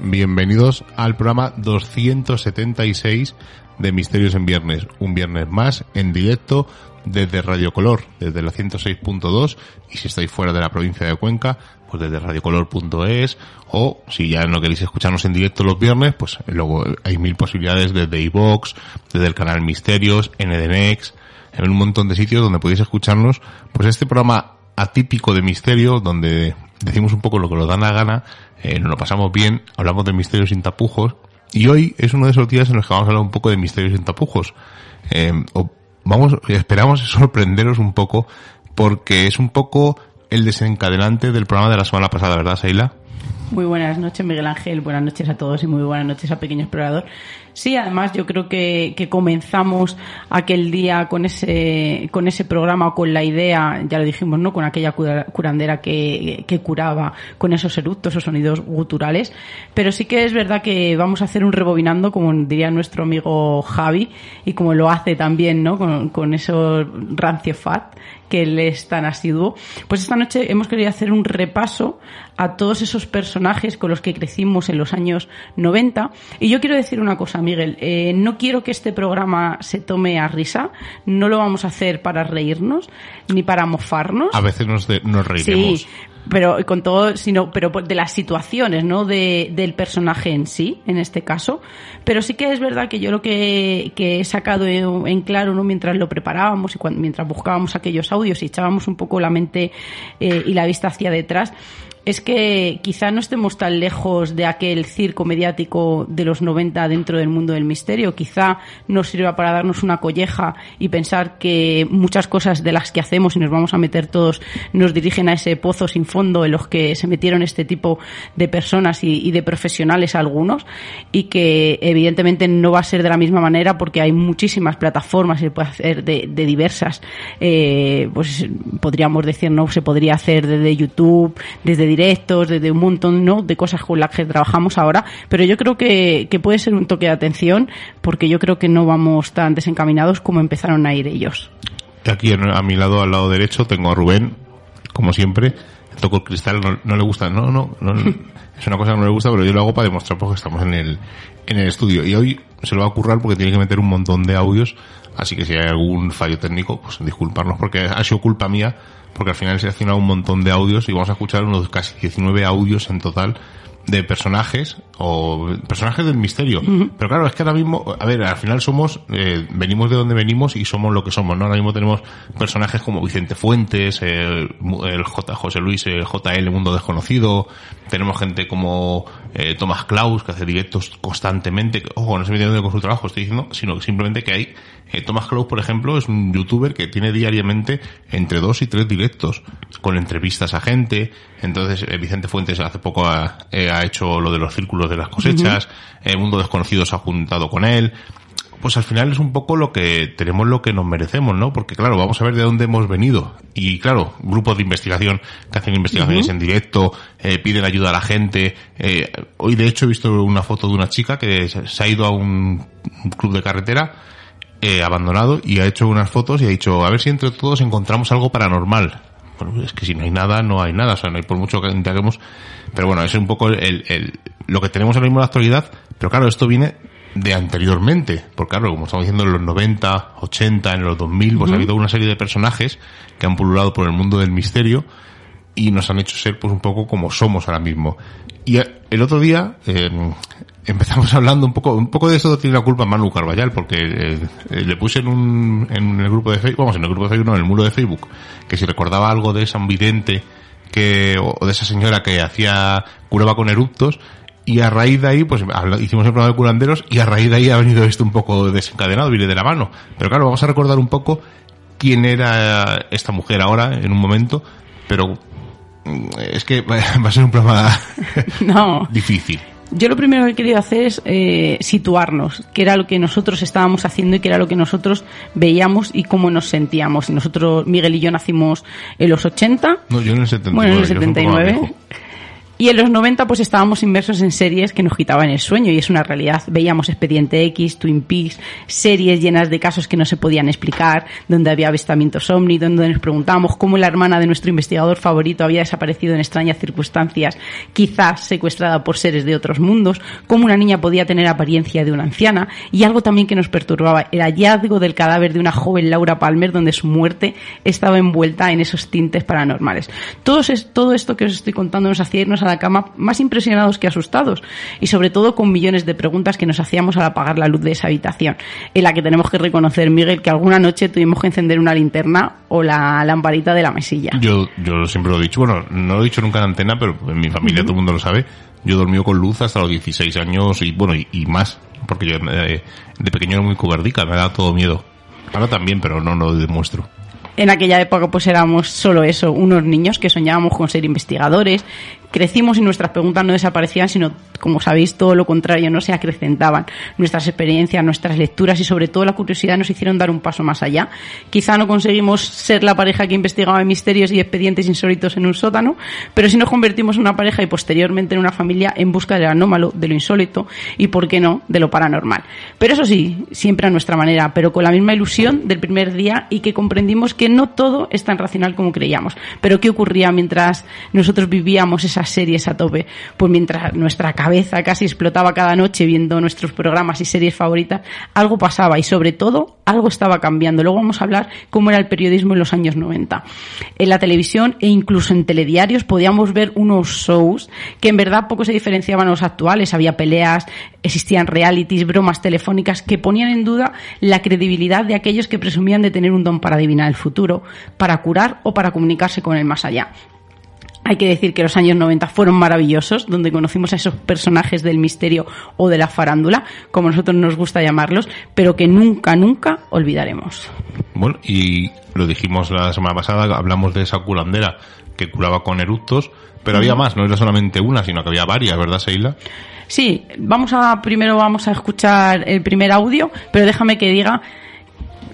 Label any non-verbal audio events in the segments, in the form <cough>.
Bienvenidos al programa 276 de Misterios en Viernes, un viernes más en directo desde Radio Color, desde la 106.2 y si estáis fuera de la provincia de Cuenca, pues desde radiocolor.es o si ya no queréis escucharnos en directo los viernes, pues luego hay mil posibilidades desde iVox, desde el canal Misterios, NDNX, en un montón de sitios donde podéis escucharnos, pues este programa atípico de misterio, donde decimos un poco lo que nos da la gana, eh, nos lo pasamos bien, hablamos de misterios sin tapujos, y hoy es uno de esos días en los que vamos a hablar un poco de misterios sin tapujos. Eh, vamos, esperamos sorprenderos un poco, porque es un poco el desencadenante del programa de la semana pasada, ¿verdad, Seila? Muy buenas noches, Miguel Ángel. Buenas noches a todos y muy buenas noches a Pequeño Explorador. Sí, además yo creo que, que comenzamos aquel día con ese, con ese programa o con la idea, ya lo dijimos, ¿no? Con aquella cura- curandera que, que curaba con esos eructos o sonidos guturales. Pero sí que es verdad que vamos a hacer un rebobinando, como diría nuestro amigo Javi, y como lo hace también, ¿no? Con, con esos rancio fat que él es tan asiduo. Pues esta noche hemos querido hacer un repaso a todos esos personajes con los que crecimos en los años 90. Y yo quiero decir una cosa, Miguel. eh, no quiero que este programa se tome a risa. No lo vamos a hacer para reírnos ni para mofarnos. A veces nos, de- nos reiremos. Sí, pero con todo, sino, pero de las situaciones, ¿no? De, del personaje en sí, en este caso. Pero sí que es verdad que yo lo que, que he sacado en, en claro, ¿no? Mientras lo preparábamos y cuando, mientras buscábamos aquellos audios y echábamos un poco la mente eh, y la vista hacia detrás, es que quizá no estemos tan lejos de aquel circo mediático de los 90 dentro del mundo del misterio. Quizá nos sirva para darnos una colleja y pensar que muchas cosas de las que hacemos y nos vamos a meter todos nos dirigen a ese pozo sin fondo en los que se metieron este tipo de personas y, de profesionales algunos y que evidentemente no va a ser de la misma manera porque hay muchísimas plataformas y se puede hacer de, de diversas, eh, pues podríamos decir, ¿no? Se podría hacer desde YouTube, desde directos, desde un montón ¿no? de cosas con las que trabajamos ahora, pero yo creo que, que puede ser un toque de atención porque yo creo que no vamos tan desencaminados como empezaron a ir ellos. Aquí a mi lado, al lado derecho, tengo a Rubén, como siempre. Toco el cristal, no, no le gusta, no, no, no, <laughs> es una cosa que no le gusta, pero yo lo hago para demostrar porque estamos en el, en el estudio. Y hoy se lo va a currar porque tiene que meter un montón de audios, así que si hay algún fallo técnico, pues disculparnos porque ha sido culpa mía, porque al final se ha un montón de audios y vamos a escuchar unos casi 19 audios en total de personajes o personajes del misterio. Pero claro, es que ahora mismo, a ver, al final somos, eh, venimos de donde venimos y somos lo que somos, ¿no? Ahora mismo tenemos personajes como Vicente Fuentes, el, el J. José Luis, el JL Mundo Desconocido, tenemos gente como eh, Thomas Klaus, que hace directos constantemente, ojo, no se metiendo con su trabajo, estoy diciendo, sino que simplemente que hay, eh, Thomas Klaus, por ejemplo, es un youtuber que tiene diariamente entre dos y tres directos, con entrevistas a gente, entonces eh, Vicente Fuentes hace poco ha, eh, ha hecho lo de los círculos de las cosechas, el Mundo Desconocido se ha juntado con él, pues al final es un poco lo que tenemos lo que nos merecemos, ¿no? Porque claro, vamos a ver de dónde hemos venido. Y claro, grupos de investigación que hacen investigaciones en directo, eh, piden ayuda a la gente. Eh, hoy de hecho he visto una foto de una chica que se ha ido a un club de carretera eh, abandonado y ha hecho unas fotos y ha dicho, a ver si entre todos encontramos algo paranormal. Bueno, es que si no hay nada, no hay nada, o sea, no hay por mucho que indaguemos. Pero bueno, es un poco el, el- lo que tenemos ahora mismo en la actualidad, pero claro, esto viene de anteriormente, porque claro, como estamos diciendo en los 90, 80, en los 2000, pues ha habido una serie de personajes que han pululado por el mundo del misterio y nos han hecho ser pues un poco como somos ahora mismo. Y eh, el otro día eh, empezamos <laughs> hablando un poco, un poco de eso tiene la culpa Manu Carballal, porque eh, eh, le puse en un, en el grupo de Facebook, vamos, en el grupo de Facebook, no, en el muro de Facebook, que si recordaba algo de San Vidente que, o de esa señora que hacía, curaba con eructos, y a raíz de ahí, pues hicimos el programa de curanderos, y a raíz de ahí ha venido esto un poco desencadenado, viene de la mano. Pero claro, vamos a recordar un poco quién era esta mujer ahora, en un momento, pero es que <laughs> va a ser un programa <laughs> No. difícil. Yo lo primero que he querido hacer es eh, situarnos, que era lo que nosotros estábamos haciendo y que era lo que nosotros veíamos y cómo nos sentíamos. Nosotros, Miguel y yo, nacimos en los 80, No, yo en el 79. bueno, en el yo soy un poco más 79. Y en los 90 pues estábamos inmersos en series que nos quitaban el sueño y es una realidad. Veíamos Expediente X, Twin Peaks, series llenas de casos que no se podían explicar, donde había avistamientos ovni, donde nos preguntábamos cómo la hermana de nuestro investigador favorito había desaparecido en extrañas circunstancias, quizás secuestrada por seres de otros mundos, cómo una niña podía tener apariencia de una anciana y algo también que nos perturbaba, el hallazgo del cadáver de una joven Laura Palmer donde su muerte estaba envuelta en esos tintes paranormales. Todo, es, todo esto que os estoy contando nos hacía irnos a la cama más impresionados que asustados y sobre todo con millones de preguntas que nos hacíamos al apagar la luz de esa habitación, en la que tenemos que reconocer, Miguel, que alguna noche tuvimos que encender una linterna o la lamparita de la mesilla. Yo, yo siempre lo he dicho, bueno, no lo he dicho nunca en antena, pero en mi familia todo el mundo lo sabe. Yo he dormido con luz hasta los 16 años y bueno, y, y más, porque yo eh, de pequeño era muy cobardica, me da todo miedo. Ahora también, pero no lo demuestro. En aquella época pues éramos solo eso, unos niños que soñábamos con ser investigadores, crecimos y nuestras preguntas no desaparecían, sino, como sabéis, todo lo contrario, no se acrecentaban. Nuestras experiencias, nuestras lecturas y sobre todo la curiosidad nos hicieron dar un paso más allá. Quizá no conseguimos ser la pareja que investigaba misterios y expedientes insólitos en un sótano, pero sí nos convertimos en una pareja y posteriormente en una familia en busca de lo anómalo, de lo insólito y, por qué no, de lo paranormal. Pero eso sí, siempre a nuestra manera, pero con la misma ilusión del primer día y que comprendimos que no todo es tan racional como creíamos. Pero ¿qué ocurría mientras nosotros vivíamos esas series a tope? Pues mientras nuestra cabeza casi explotaba cada noche viendo nuestros programas y series favoritas, algo pasaba y sobre todo algo estaba cambiando. Luego vamos a hablar cómo era el periodismo en los años 90. En la televisión e incluso en telediarios podíamos ver unos shows que en verdad poco se diferenciaban a los actuales. Había peleas, existían realities, bromas telefónicas que ponían en duda la credibilidad de aquellos que presumían de tener un don para adivinar el futuro, para curar o para comunicarse con el más allá. Hay que decir que los años 90 fueron maravillosos, donde conocimos a esos personajes del misterio o de la farándula, como nosotros nos gusta llamarlos, pero que nunca, nunca olvidaremos. Bueno, y lo dijimos la semana pasada, hablamos de esa curandera que curaba con eructos, pero había más, no era solamente una, sino que había varias, ¿verdad, Seila? Sí, vamos a primero vamos a escuchar el primer audio, pero déjame que diga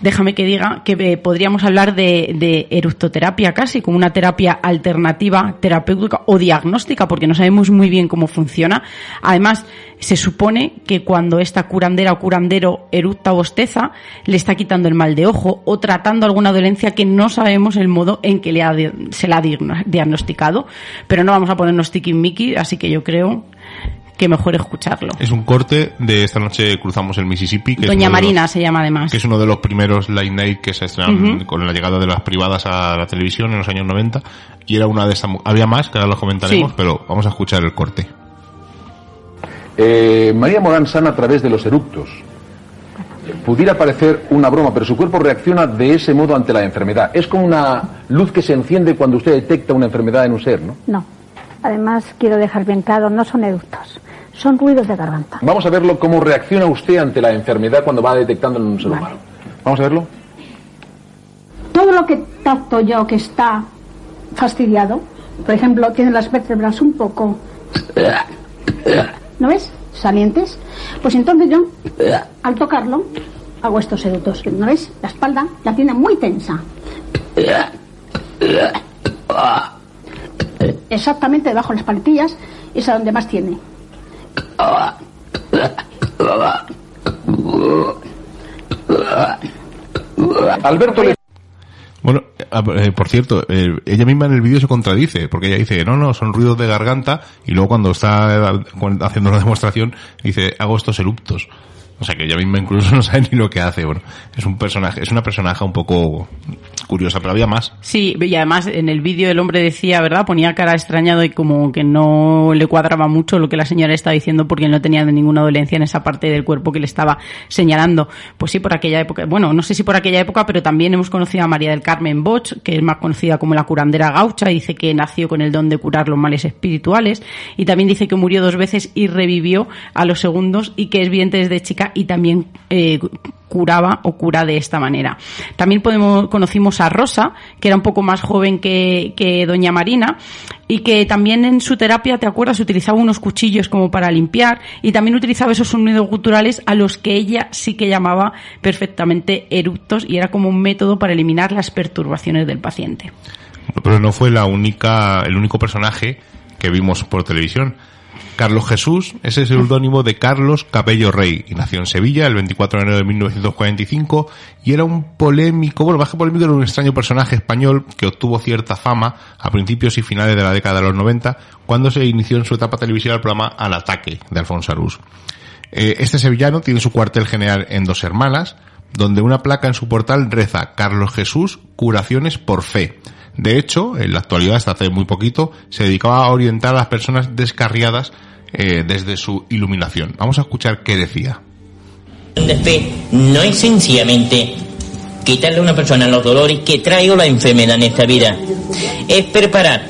déjame que diga que eh, podríamos hablar de, de eructoterapia casi, como una terapia alternativa, terapéutica o diagnóstica, porque no sabemos muy bien cómo funciona. Además, se supone que cuando esta curandera o curandero eructa o bosteza, le está quitando el mal de ojo o tratando alguna dolencia que no sabemos el modo en que le ha, se la ha diagno- diagnosticado. Pero no vamos a ponernos tiki-miki, así que yo creo que mejor escucharlo. Es un corte de esta noche cruzamos el Mississippi. Que Doña los- Marina se llama además. que es uno de los primeros late night que se estrenan con la llegada de las privadas a la televisión en los años 90 y era una de esas mu- había más que ahora los comentaremos Sí. pero vamos a escuchar el corte Eh, María Morán sana a través de los eructos. Pudiera parecer una broma, pero su cuerpo reacciona de ese modo ante la enfermedad. Es como una luz que se enciende cuando usted detecta una enfermedad en un ser, ¿no? No. Además, quiero dejar bien claro, no son eructos, son ruidos de garganta. Vamos a verlo cómo reacciona usted ante la enfermedad cuando va detectando en un ser Vale. humano. Vamos a verlo. Todo lo que capto yo que está fastidiado, por ejemplo, tiene las vértebras un poco... ¿No ves? Salientes. Pues entonces yo, al tocarlo, hago estos eructos. ¿No ves? La espalda la tiene muy tensa. Exactamente debajo de las paletillas es a donde más tiene. Alberto le Bueno, eh, por cierto, eh, ella misma en el vídeo se contradice, porque ella dice, no, no, son ruidos de garganta, y luego cuando está eh, haciendo una <laughs> demostración, dice, hago estos eruptos. O sea que ella misma incluso <laughs> no sabe ni lo que hace. Bueno, es un personaje, es una personaje un poco curiosa, pero había más. Sí, y además en el vídeo el hombre decía, ¿verdad? Ponía cara extrañado y como que no le cuadraba mucho lo que la señora estaba diciendo porque no tenía ninguna dolencia en esa parte del cuerpo que le estaba señalando. Pues sí, por aquella época, bueno, no sé si por aquella época, pero también hemos conocido a María del Carmen Boch, que es más conocida como la curandera gaucha, y dice que nació con el don de curar los males espirituales, y también dice que murió dos veces y revivió a los segundos y que es vidente desde chica y también eh, curaba o cura de esta manera. También podemos, conocimos a Rosa, que era un poco más joven que, Doña Marina, y que también en su terapia, ¿te acuerdas? Utilizaba unos cuchillos como para limpiar y también utilizaba esos sonidos guturales a los que ella sí que llamaba perfectamente eructos y era como un método para eliminar las perturbaciones del paciente. Pero no fue la única, el único personaje que vimos por televisión. Carlos Jesús es el seudónimo de Carlos Cabello Rey y nació en Sevilla el 24 de enero de 1945 y era un polémico, bueno, más que polémico era un extraño personaje español que obtuvo cierta fama a principios y finales de la década de los 90 cuando se inició en su etapa televisiva el programa Al Ataque de Alfonso Arús. Eh, este sevillano tiene su cuartel general en Dos Hermanas, donde una placa en su portal reza Carlos Jesús, curaciones por fe. De hecho, en la actualidad, hasta hace muy poquito, se dedicaba a orientar a las personas descarriadas eh, desde su iluminación. Vamos a escuchar qué decía. no es sencillamente quitarle a una persona los dolores que trae o la enfermedad en esta vida. Es preparar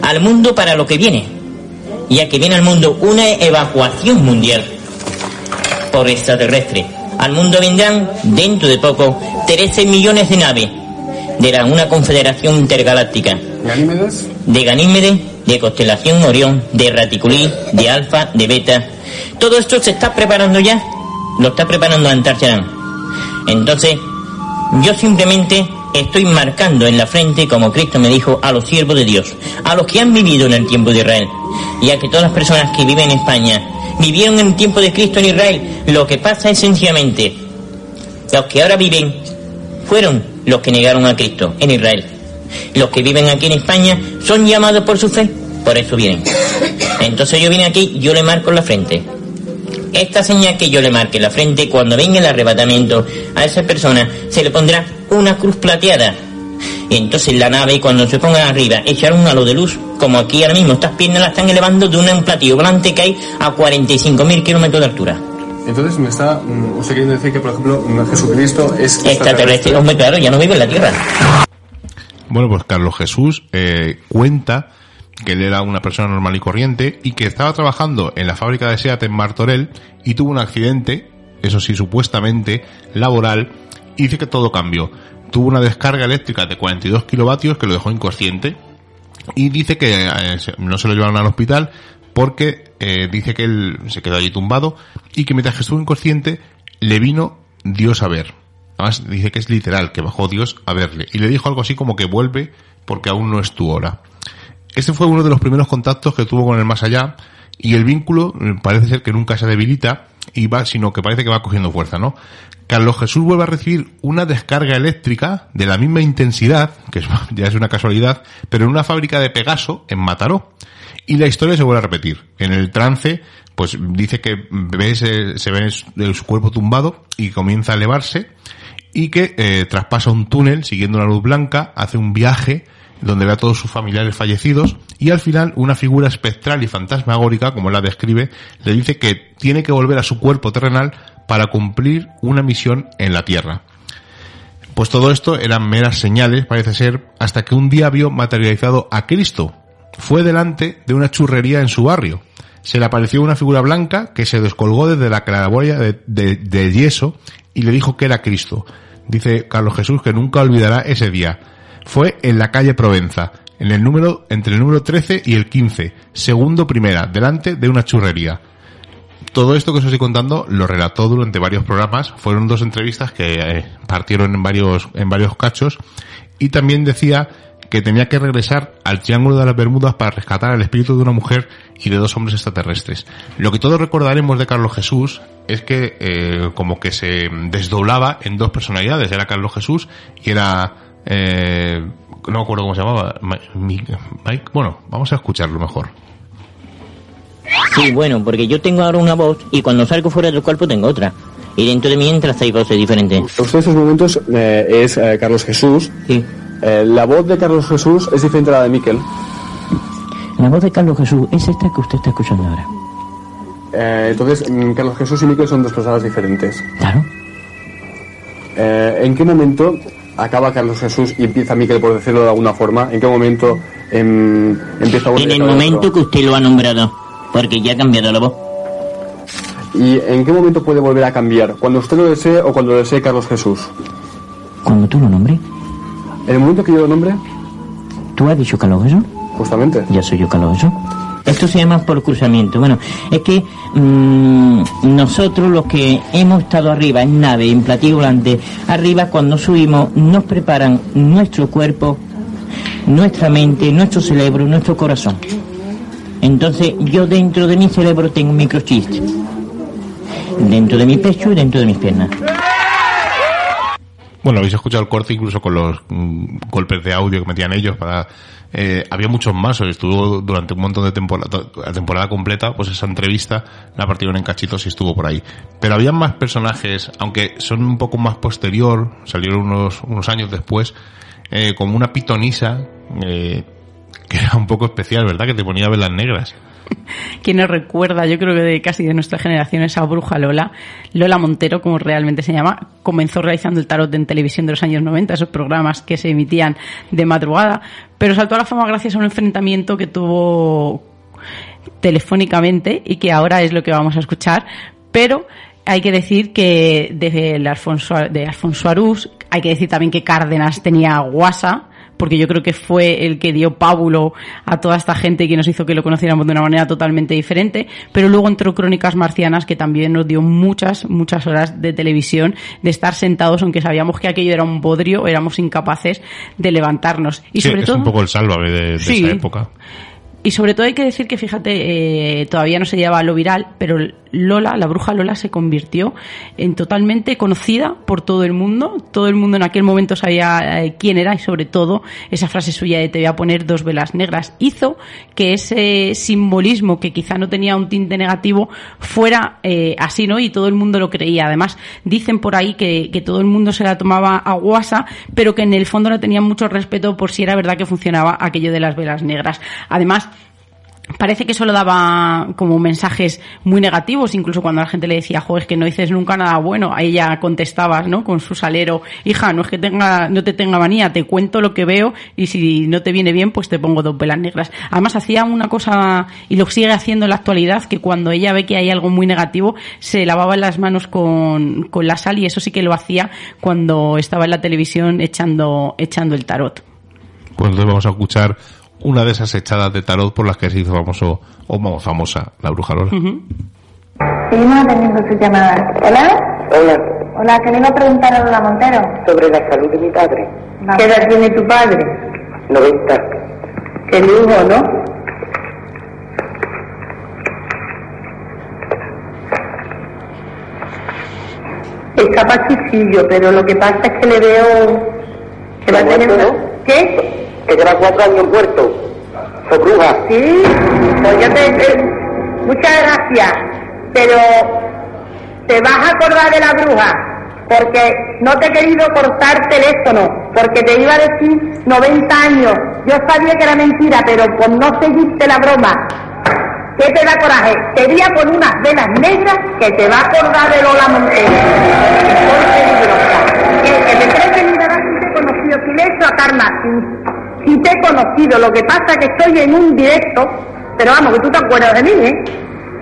al mundo para lo que viene, ya que viene al mundo una evacuación mundial por extraterrestre. Al mundo vendrán, dentro de poco, 13 millones de naves de la, una confederación intergaláctica. Ganímedes. De Ganímedes, de constelación Orión, de Raticulí, de Alfa, de Beta. Todo esto se está preparando ya. Lo está preparando Antarcharán. Entonces, yo simplemente estoy marcando en la frente, como Cristo me dijo, a los siervos de Dios, a los que han vivido en el tiempo de Israel, ya que todas las personas que viven en España vivieron en el tiempo de Cristo en Israel. Lo que pasa es sencillamente, los que ahora viven fueron los que negaron a Cristo en Israel. Los que viven aquí en España son llamados por su fe, por eso vienen. Entonces yo vine aquí, yo le marco la frente. Esta señal que yo le marque la frente, cuando venga el arrebatamiento, a esa persona se le pondrá una cruz plateada. Entonces la nave, cuando se ponga arriba, echará un halo de luz, como aquí ahora mismo, estas piernas las están elevando de un platillo volante que hay a 45.000 kilómetros de altura. Entonces me está mm, usted queriendo decir que, por ejemplo, Jesucristo es Extraterrestre, hombre, claro, ya no vive en la Tierra. Bueno, pues Carlos Jesús eh, cuenta que él era una persona normal y corriente y que estaba trabajando en la fábrica de SEAT en Martorell y tuvo un accidente, eso sí, supuestamente laboral, y dice que todo cambió. Tuvo una descarga eléctrica de 42 kilovatios que lo dejó inconsciente y dice que eh, no se lo llevaron al hospital porque eh, dice que él se quedó allí tumbado y que mientras que estuvo inconsciente le vino Dios a ver. Además dice que es literal, que bajó Dios a verle y le dijo algo así como que vuelve porque aún no es tu hora. Ese fue uno de los primeros contactos que tuvo con el más allá y el vínculo eh, parece ser que nunca se debilita y va, sino que parece que va cogiendo fuerza, ¿no? Carlos Jesús vuelve a recibir una descarga eléctrica de la misma intensidad, que <laughs> ya es una casualidad, pero en una fábrica de Pegaso en Mataró. Y la historia se vuelve a repetir. En el trance, pues dice que se ve su cuerpo tumbado y comienza a elevarse y que eh, traspasa un túnel siguiendo una luz blanca, hace un viaje donde ve a todos sus familiares fallecidos y al final una figura espectral y fantasmagórica, como la describe, le dice que tiene que volver a su cuerpo terrenal para cumplir una misión en la Tierra. Pues todo esto eran meras señales, parece ser, hasta que un día vio materializado a Cristo. Fue delante de una churrería en su barrio. Se le apareció una figura blanca que se descolgó desde la claraboya de, yeso y le dijo que era Cristo. Dice Carlos Jesús que nunca olvidará ese día. Fue en la calle Provenza, en el número, entre el número 13 y el 15, segundo primera, delante de una churrería. Todo esto que os estoy contando lo relató durante varios programas. Fueron dos entrevistas que eh, partieron en varios, en varios cachos. Y también decía que tenía que regresar al Triángulo de las Bermudas para rescatar al espíritu de una mujer y de dos hombres extraterrestres. Lo que todos recordaremos de Carlos Jesús es que eh, como que se desdoblaba en dos personalidades. Era Carlos Jesús y era... eh, no me acuerdo cómo se llamaba. Ma- Mi- Mike. Bueno, vamos a escucharlo mejor. Sí, bueno, porque yo tengo ahora una voz y cuando salgo fuera del cuerpo tengo otra. Y dentro de mí entran seis voces diferentes. Usted en estos momentos eh, es eh, Carlos Jesús. Sí. Eh, la voz de Carlos Jesús es diferente a la de Miquel. La voz de Carlos Jesús es esta que usted está escuchando ahora. Eh, entonces, mm, Carlos Jesús y Miquel son dos personas diferentes. Claro. Eh, ¿En qué momento acaba Carlos Jesús y empieza Miquel, por decirlo de alguna forma? ¿En qué momento em, empieza uno y En el momento otro? que usted lo ha nombrado. Porque ya ha cambiado la voz. ¿Y en qué momento puede volver a cambiar? ¿Cuando usted lo desee o cuando lo desee Carlos Jesús? Cuando tú lo nombres, ¿En el momento que yo lo nombre? tú has dicho Jesús. Justamente. Ya soy yo Jesús. Esto se llama por cruzamiento. Bueno, es que mm, nosotros los que hemos estado arriba en nave, en platillo volante, arriba cuando subimos nos preparan nuestro cuerpo, nuestra mente, nuestro cerebro, nuestro corazón. Entonces yo dentro de mi cerebro tengo un microchip. Dentro de mi pecho y dentro de mis piernas. Bueno, habéis escuchado el corte incluso con los mm, golpes de audio que metían ellos para... eh, había muchos más, estuvo durante un montón de temporada, la temporada completa, pues esa entrevista la partieron en cachitos y estuvo por ahí. Pero había más personajes, aunque son un poco más posterior, salieron unos, unos años después, eh, como una pitonisa, eh, que era un poco especial, ¿verdad? Que te ponía velas negras. <laughs> ¿Quién nos recuerda? Yo creo que de casi de nuestra generación esa bruja Lola, Lola Montero, como realmente se llama, comenzó realizando el tarot en televisión de los años 90, esos programas que se emitían de madrugada, pero saltó a la fama gracias a un enfrentamiento que tuvo telefónicamente y que ahora es lo que vamos a escuchar, pero hay que decir que de, el Alfonso, de Alfonso Arús, hay que decir también que Cárdenas tenía guasa, porque yo creo que fue el que dio pábulo a toda esta gente y que nos hizo que lo conociéramos de una manera totalmente diferente, pero luego entró Crónicas Marcianas que también nos dio muchas, muchas horas de televisión, de estar sentados, aunque sabíamos que aquello era un bodrio, éramos incapaces de levantarnos. Y Sí, sobre es todo, un poco el sálvame de, de Sí. esa época. Y sobre todo hay que decir que, fíjate, eh, todavía no se lleva lo viral, pero Lola, la bruja Lola, se convirtió en totalmente conocida por todo el mundo. Todo el mundo en aquel momento sabía eh, quién era y sobre todo esa frase suya de te voy a poner dos velas negras hizo que ese simbolismo que quizá no tenía un tinte negativo fuera eh, así, ¿no? Y todo el mundo lo creía. Además, dicen por ahí que, que todo el mundo se la tomaba a guasa, pero que en el fondo no tenían mucho respeto por si era verdad que funcionaba aquello de las velas negras. Además, parece que solo daba como mensajes muy negativos, incluso cuando la gente le decía, jo, es que no dices nunca nada bueno, a ella contestabas, ¿no? Con su salero, hija, no es que tenga, no te tenga manía, te cuento lo que veo y si no te viene bien, pues te pongo dos velas negras. Además hacía una cosa, y lo sigue haciendo en la actualidad, que cuando ella ve que hay algo muy negativo, se lavaba las manos con, con la sal y eso sí que lo hacía cuando estaba en la televisión echando, echando el tarot. Pues entonces vamos a escuchar una de esas echadas de tarot por las que se hizo famoso, o famosa, la bruja Lola. Seguimos atendiendo su llamada. ¿Hola? Hola, Hola, que le iba a preguntar a Lola Montero. sobre la salud de mi padre. ¿Qué edad tiene tu padre? 90. Qué lujo, ¿no? Está pachuchillo, pero lo que pasa es que le veo que va a tener ¿Muerto, una... ¿Qué? Que lleva cuatro años muerto. Soy bruja. Sí, pues yo te... te- Muchas gracias, pero te vas a acordar de la bruja, porque no te he querido cortar teléfono. porque te iba a decir 90 años. Yo sabía que era mentira, pero por no seguirte la broma, ¿qué te da coraje? Te día con unas velas negras que te va a acordar de Lola Montero. Que, que me crees que si te he conocido, si le he hecho a Karma, si, si te he conocido, lo que pasa es que estoy en un directo, pero vamos, que tú te acuerdas de mí, ¿eh?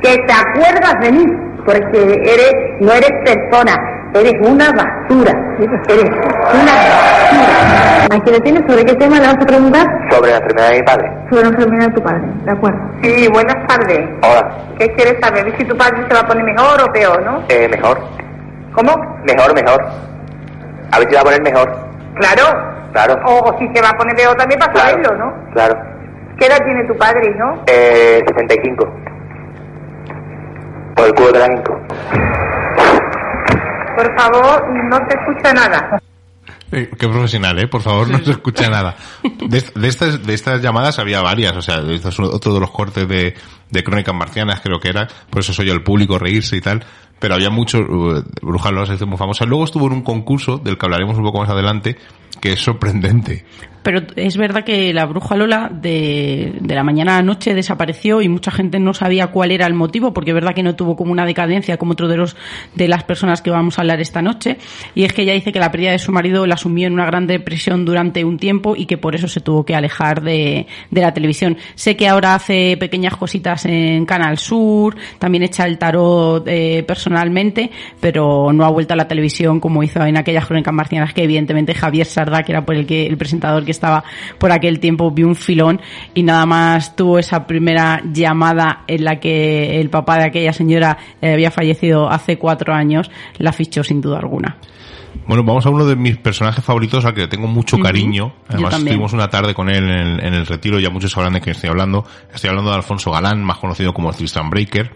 Que te acuerdas de mí, porque eres, no eres persona, eres una basura, eres una basura. Aquí lo tienes, ¿sobre qué tema le vas a preguntar? Sobre la enfermedad de mi padre. Sobre la enfermedad de tu padre, ¿de acuerdo? Sí, buenas tardes. Hola. ¿Qué quieres saber? Si tu padre se va a poner mejor o peor, ¿no? Eh, mejor. ¿Cómo? Mejor, mejor. A ver si va a poner mejor. Claro. Claro. O, o si se va a poner peor también para Claro. saberlo, ¿no? Claro. ¿Qué edad tiene tu padre, no? Eh, 65. Por el culo de la hinco. Por favor, no se escucha nada. Eh, qué profesional, ¿eh? Por favor, no se <laughs> escucha nada. De, de estas, de estas llamadas había varias, o sea, esto es otro de los cortes de, de Crónicas Marcianas, creo que era, por eso soy al público reírse y tal, pero había muchos, uh, Brujas Lola se hizo muy famosa. Luego estuvo en un concurso, del que hablaremos un poco más adelante, que es sorprendente. Pero es verdad que la bruja Lola de, de la mañana a la noche desapareció y mucha gente no sabía cuál era el motivo, porque es verdad que no tuvo como una decadencia como otro de los de las personas que vamos a hablar esta noche. Y es que ella dice que la pérdida de su marido la sumió en una gran depresión durante un tiempo y que por eso se tuvo que alejar de, de la televisión. Sé que ahora hace pequeñas cositas en Canal Sur, también echa el tarot eh, personalmente, pero no ha vuelto a la televisión como hizo en aquellas crónicas marcianas que evidentemente Javier Sarda, que era por el que el presentador que estaba por aquel tiempo, vio un filón y nada más tuvo esa primera llamada en la que el papá de aquella señora eh, había fallecido hace cuatro años, la fichó sin duda alguna. Bueno, vamos a uno de mis personajes favoritos al que tengo mucho cariño. Yo Además, también. estuvimos una tarde con él en el, en el retiro, ya muchos sabrán de quién estoy hablando. Estoy hablando de Alfonso Galán, más conocido como Tristan Breaker.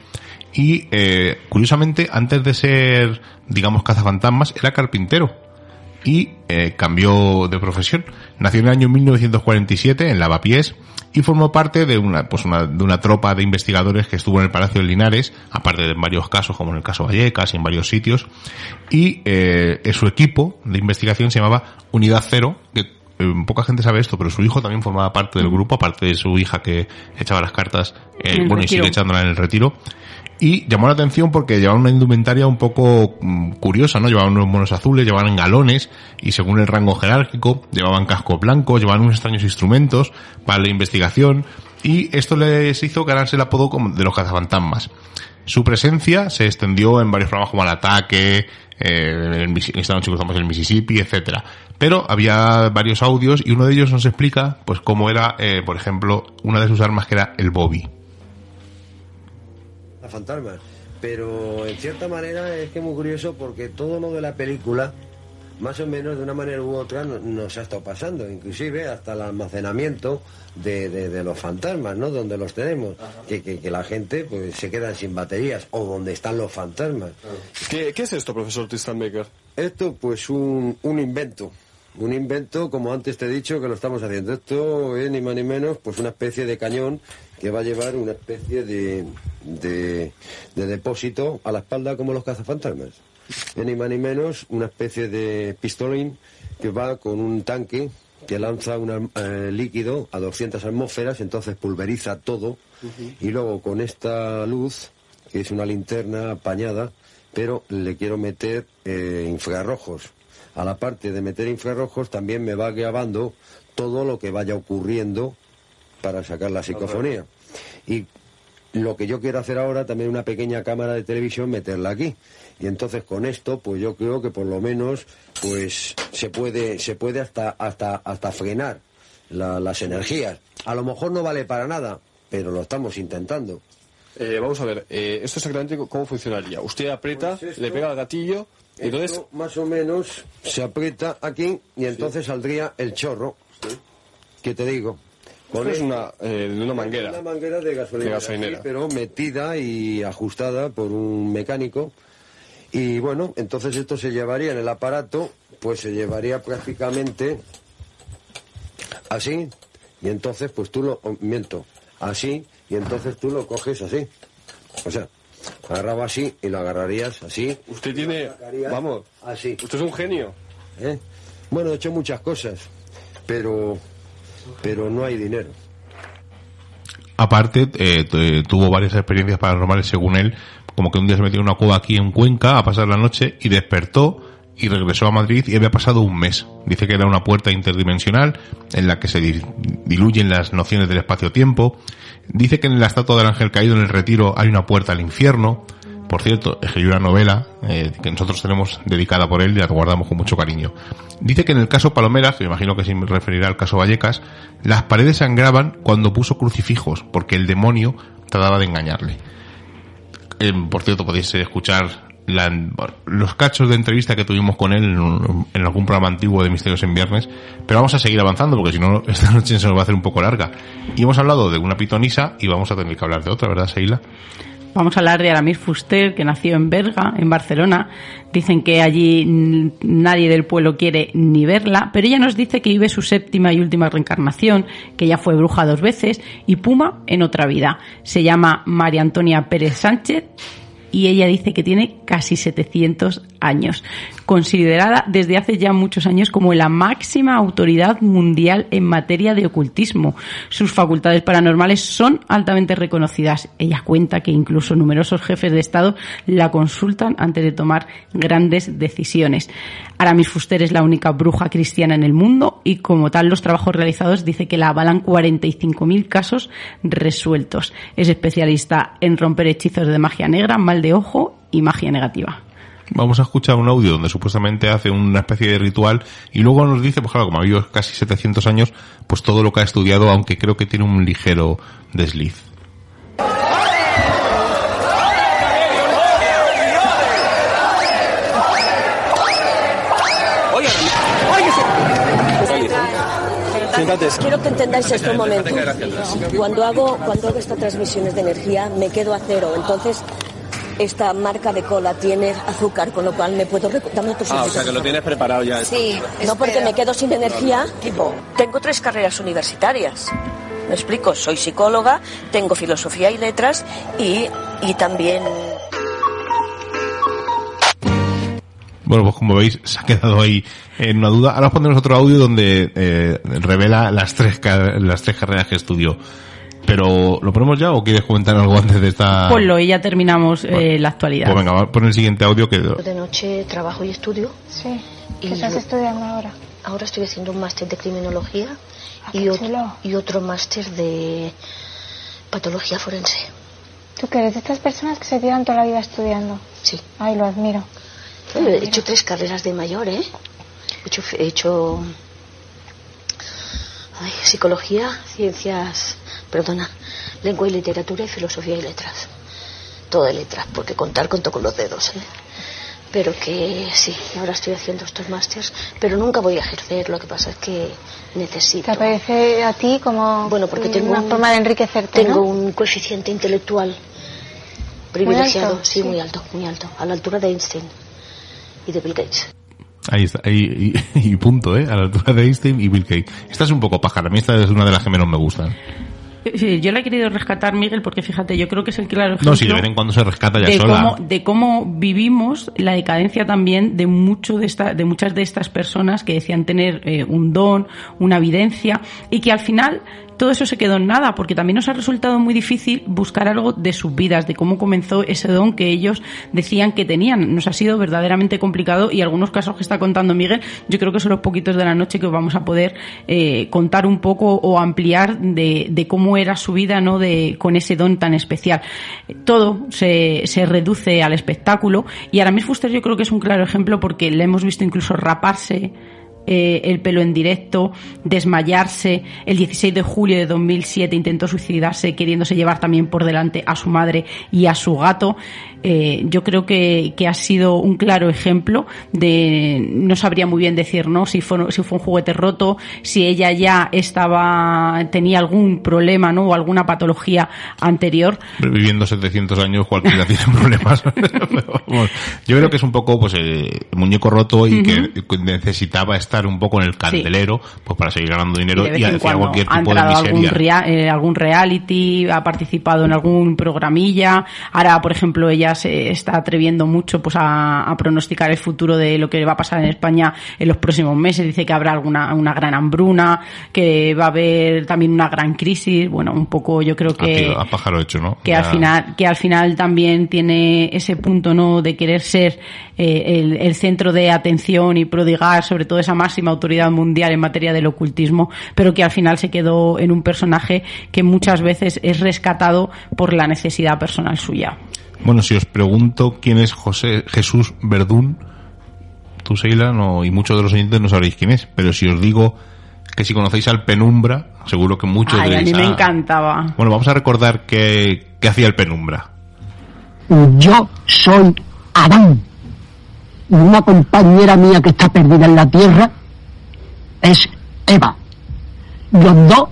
Y, eh, curiosamente, antes de ser, digamos, cazafantasmas, era carpintero. Y eh, cambió de profesión. Nació en el año 1947 en Lavapiés y formó parte de una, pues una, de una tropa de investigadores que estuvo en el Palacio de Linares, aparte de en varios casos, como en el caso Vallecas y en varios sitios. Y eh, su equipo de investigación se llamaba Unidad Cero, que eh, poca gente sabe esto, pero su hijo también formaba parte del grupo, aparte de su hija que echaba las cartas, eh, bueno, y sigue echándola en el retiro. Y llamó la atención porque llevaban una indumentaria un poco mm, curiosa, ¿no? Llevaban unos monos azules, llevaban galones y según el rango jerárquico, llevaban casco blanco, llevaban unos extraños instrumentos para la investigación y esto les hizo ganarse el apodo de los cazafantasmas. Su presencia se extendió en varios programas como El Ataque, eh, el, esta cruzamos el Mississippi, etcétera. Pero había varios audios y uno de ellos nos explica, pues, cómo era, eh, por ejemplo, una de sus armas que era el Bobby. Fantasmas. Pero en cierta manera es que es muy curioso porque todo lo de la película, más o menos de una manera u otra, no- nos ha estado pasando, inclusive hasta el almacenamiento de, de- de los fantasmas, ¿no? Donde los tenemos, que, que- que la gente pues se queda sin baterías o donde están los fantasmas. ¿Qué, qué es esto, profesor Tristan Baker? Esto pues un, un invento. Un invento, como antes te he dicho, que lo estamos haciendo. Esto es ni más ni menos pues una especie de cañón que va a llevar una especie de, de, de depósito a la espalda como los cazafantasmas. Ni más ni menos una especie de pistolín que va con un tanque que lanza un líquido a 200 atmósferas, entonces pulveriza todo y luego con esta luz, que es una linterna apañada, pero le quiero meter eh, infrarrojos. A la parte de meter infrarrojos también me va grabando todo lo que vaya ocurriendo para sacar la psicofonía. Y lo que yo quiero hacer ahora, también una pequeña cámara de televisión, meterla aquí. Y entonces con esto, pues yo creo que por lo menos, pues se puede, se puede hasta, hasta, hasta frenar la- las energías. A lo mejor no vale para nada, pero lo estamos intentando. Eh, vamos a ver, eh, esto exactamente cómo funcionaría. Usted aprieta, Pues esto- le pega al gatillo, y entonces... Más o menos se aprieta aquí y entonces saldría el chorro. ¿Qué te digo? Esto es una, eh, de una manguera. Una manguera de gasolinera, De gasolinera. sí, pero metida y ajustada por un mecánico. Y bueno, entonces esto se llevaría en el aparato, pues se llevaría prácticamente así. Y entonces, pues tú lo, oh, miento, así, y entonces tú lo coges así. O sea, agarraba así y lo agarrarías así. Usted tiene... Vamos, Así. usted es un genio. ¿eh? Bueno, he hecho muchas cosas, pero, pero no hay dinero. Aparte, eh, t- tuvo varias experiencias paranormales según él, como que un día se metió en una cueva aquí en Cuenca a pasar la noche y despertó y regresó a Madrid y había pasado un mes. Dice que era una puerta interdimensional en la que se di- diluyen las nociones del espacio-tiempo. Dice que en la estatua del ángel caído en el retiro hay una puerta al infierno. Por cierto, escribió una novela eh, que nosotros tenemos dedicada por él y la guardamos con mucho cariño. Dice que en el caso Palomeras, que me imagino que se referirá al caso Vallecas, las paredes sangraban cuando puso crucifijos, porque el demonio trataba de engañarle. Eh, por cierto, podéis eh, escuchar la- los cachos de entrevista que tuvimos con él en, en algún programa antiguo de Misterios en Viernes, pero vamos a seguir avanzando porque si no <laughs> esta noche se nos va a hacer un poco larga. Y hemos hablado de una pitonisa y vamos a tener que hablar de otra, ¿verdad, Seila? Vamos a hablar de Aramis Fuster, que nació en Berga, en Barcelona. Dicen que allí nadie del pueblo quiere ni verla, pero ella nos dice que vive su séptima y última reencarnación, que ya fue bruja dos veces y puma en otra vida. Se llama María Antonia Pérez Sánchez y ella dice que tiene casi 700 años, considerada desde hace ya muchos años como la máxima autoridad mundial en materia de ocultismo. Sus facultades paranormales son altamente reconocidas. Ella cuenta que incluso numerosos jefes de Estado la consultan antes de tomar grandes decisiones. Aramis Fuster es la única bruja cristiana en el mundo y como tal los trabajos realizados dice que la avalan 45.000 casos resueltos. Es especialista en romper hechizos de magia negra, mal de ojo y magia negativa. Vamos a escuchar un audio donde supuestamente hace una especie de ritual y luego nos dice, pues claro, como ha vivido casi 700 años, pues todo lo que ha estudiado, aunque creo que tiene un ligero desliz. Quiero que entendáis esto un momento. Cuando hago, cuando hago estas transmisiones de energía, me quedo a cero. Entonces, esta marca de cola tiene azúcar, con lo cual me puedo... Dame otro Ah, o sea que lo tienes preparado ya. Sí, no porque me quedo sin energía. Tipo, tengo tres carreras universitarias. Me explico, soy psicóloga, tengo filosofía y letras y, y también Bueno, pues como veis, se ha quedado ahí en una duda. Ahora os pondremos otro audio donde eh, revela las tres, ca- las tres carreras que estudió. Pero, ¿lo ponemos ya o quieres comentar algo antes de esta...? Ponlo y ya terminamos eh, la actualidad. Pues venga, pon el siguiente audio que... de noche trabajo y estudio. Sí. Y ¿Qué estás estudiando ahora? Ahora estoy haciendo un máster de criminología Ah, y, ot- chulo. y otro máster de patología forense. ¿Tú que eres de estas personas que se tiran toda la vida estudiando? Sí. Ay, lo admiro. Bueno, he hecho tres carreras de mayor, ¿eh? He hecho, he hecho ay, psicología, ciencias, perdona, lengua y literatura y filosofía y letras. Todo de letras, porque contar conto con los dedos, ¿eh? Pero que sí, ahora estoy haciendo estos másters, pero nunca voy a ejercer, lo que pasa es que necesito. ¿Te parece a ti como Bueno, porque tengo una un- forma de enriquecerte, Tengo ¿no? un coeficiente intelectual privilegiado, alto? sí, Sí. muy alto, muy alto, a la altura de Einstein y de Bill Gates. Ahí está, ahí, y, <laughs> y punto, ¿eh? A la altura de Einstein y Bill Gates. Esta es un poco pájara, a mí esta es una de las que menos me gustan. Sí, yo la he querido rescatar, Miguel, porque fíjate, yo creo que es el claro ejemplo No, si de vez en cuando se rescata ya de sola. cómo, de cómo vivimos la decadencia también de mucho de esta, de muchas de estas personas que decían tener eh, un don, una evidencia, y que al final todo eso se quedó en nada, porque también nos ha resultado muy difícil buscar algo de sus vidas, de cómo comenzó ese don que ellos decían que tenían. Nos ha sido verdaderamente complicado y algunos casos que está contando Miguel, yo creo que son los poquitos de la noche que vamos a poder eh, contar un poco o ampliar de, de cómo era su vida, ¿no? De, con ese don tan especial. Todo se, se reduce al espectáculo y Aramis Fuster yo creo que es un claro ejemplo porque le hemos visto incluso raparse eh, el pelo en directo, desmayarse. El 16 de julio de 2007 intentó suicidarse queriéndose llevar también por delante a su madre y a su gato. Eh, yo creo que, que ha sido un claro ejemplo de, no sabría muy bien decir, ¿no? Si fue, si fue un juguete roto, si ella ya estaba, tenía algún problema, ¿no? O alguna patología anterior. Viviendo 700 años cualquiera tiene <laughs> problemas. <laughs> Vamos, yo creo que es un poco pues eh, muñeco roto y que necesitaba estar un poco en el candelero pues para seguir ganando dinero y cuando cualquier ha tipo de entrado a algún, miseria. rea- eh, algún reality, ha participado en algún programilla. Ahora, por ejemplo, ella ya se está atreviendo mucho pues a, a pronosticar el futuro de lo que va a pasar en España en los próximos meses. Dice que habrá alguna una gran hambruna, que va a haber también una gran crisis. Bueno, un poco yo creo que a, pájaro hecho, ¿no? que al final que al final también tiene ese punto no de querer ser eh, el, el centro de atención y prodigar sobre todo esa máxima autoridad mundial en materia del ocultismo pero que al final se quedó en un personaje que muchas veces es rescatado por la necesidad personal suya Bueno, si os pregunto quién es José Jesús Verdún, tú, Seila, no, y muchos de los oyentes no sabréis quién es, pero si os digo que si conocéis al Penumbra, seguro que muchos Ay, a diréis, mí me "Ah". encantaba Bueno, vamos a recordar qué, qué hacía el Penumbra. Yo soy Adán. Y una compañera mía que está perdida en la tierra es Eva. Los dos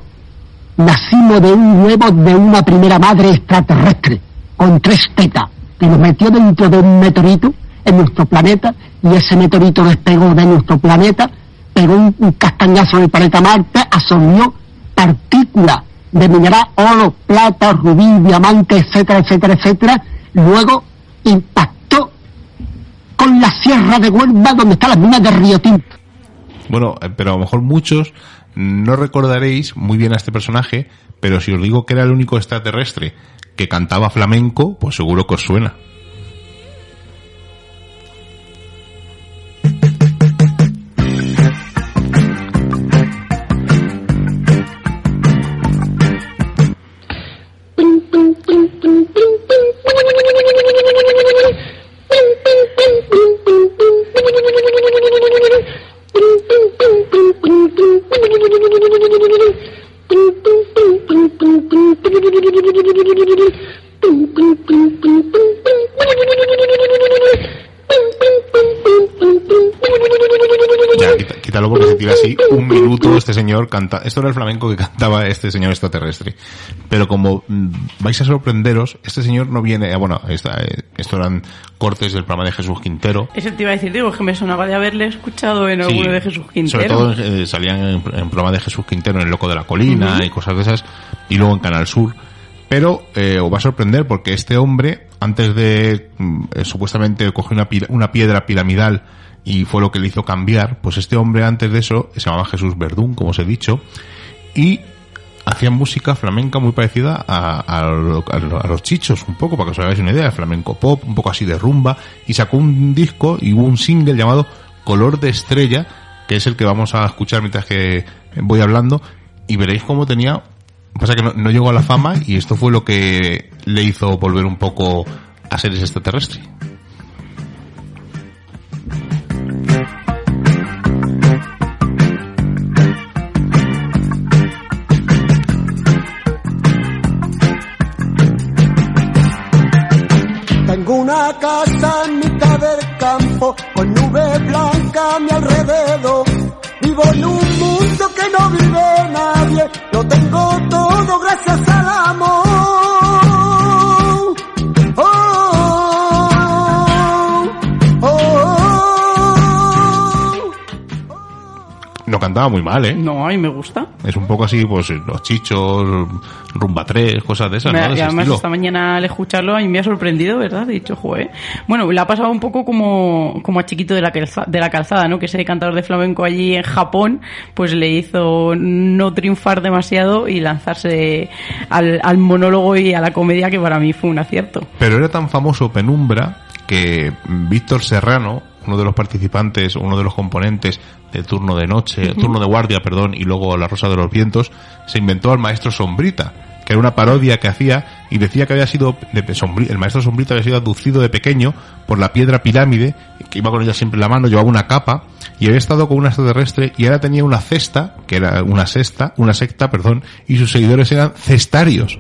nacimos de un huevo de una primera madre extraterrestre, con tres tetas, que nos metió dentro de un meteorito en nuestro planeta, y ese meteorito despegó de nuestro planeta, pegó un, castañazo en el planeta Marte, absorbió partículas de mineral, oro, plata, rubí, diamante, etcétera, etcétera, etcétera, luego impactó con la sierra de Huelva donde están las minas de Río Tinto. Bueno, eh, pero a lo mejor muchos no recordaréis muy bien a este personaje, pero si os digo que era el único extraterrestre que cantaba flamenco, pues seguro que os suena. Canta. Esto era el flamenco que cantaba este señor extraterrestre. Pero como mm, vais a sorprenderos, este señor no viene, ah, bueno, esta, eh, esto eran cortes del programa de Jesús Quintero. eso te iba a decir digo que me sonaba de haberle escuchado en Sí, alguno de Jesús Quintero Sobre todo eh, salían en, en programa de Jesús Quintero, en El Loco de la Colina y cosas de esas, y luego en Canal Sur. Pero eh, os va a sorprender porque este hombre, antes de mm, eh, supuestamente coger una, una piedra piramidal y fue lo que le hizo cambiar, pues este hombre antes de eso se llamaba Jesús Verdún, como os he dicho, y hacía música flamenca muy parecida a, a a lo- a los chichos, un poco, para que os hagáis una idea, de flamenco pop, un poco así de rumba, y sacó un disco y hubo un single llamado Color de Estrella, que es el que vamos a escuchar mientras que voy hablando, y veréis cómo tenía, pasa que no, no llegó a la fama, y esto fue lo que le hizo volver un poco a seres extraterrestres. Con nubes blancas a mi alrededor. Vivo en un mundo que no vive nadie, lo tengo todo gracias al cantaba muy mal, ¿eh? no a mí me gusta Es un poco así, pues los chichos, rumba 3, cosas de esas, Me- ¿no? De y además estilo. esta mañana al escucharlo a mí me ha sorprendido, ¿verdad? He dicho, joder. Bueno, le ha pasado un poco como, como a Chiquito de la, calza- de la Calzada, ¿no? Que ese cantador de flamenco allí en Japón, pues le hizo no triunfar demasiado y lanzarse al, al monólogo y a la comedia que para mí fue un acierto. Pero era tan famoso Penumbra que Víctor Serrano, uno de los participantes, uno de los componentes de Turno de Noche. Turno de Guardia, perdón, y luego La Rosa de los Vientos, se inventó al Maestro Sombrita, que era una parodia que hacía y decía que había sido, de el Maestro Sombrita había sido abducido de pequeño por la piedra pirámide, que iba con ella siempre en la mano, llevaba una capa, y había estado con un extraterrestre y ahora tenía una cesta, que era una sexta, una secta, perdón, y sus seguidores eran cestarios.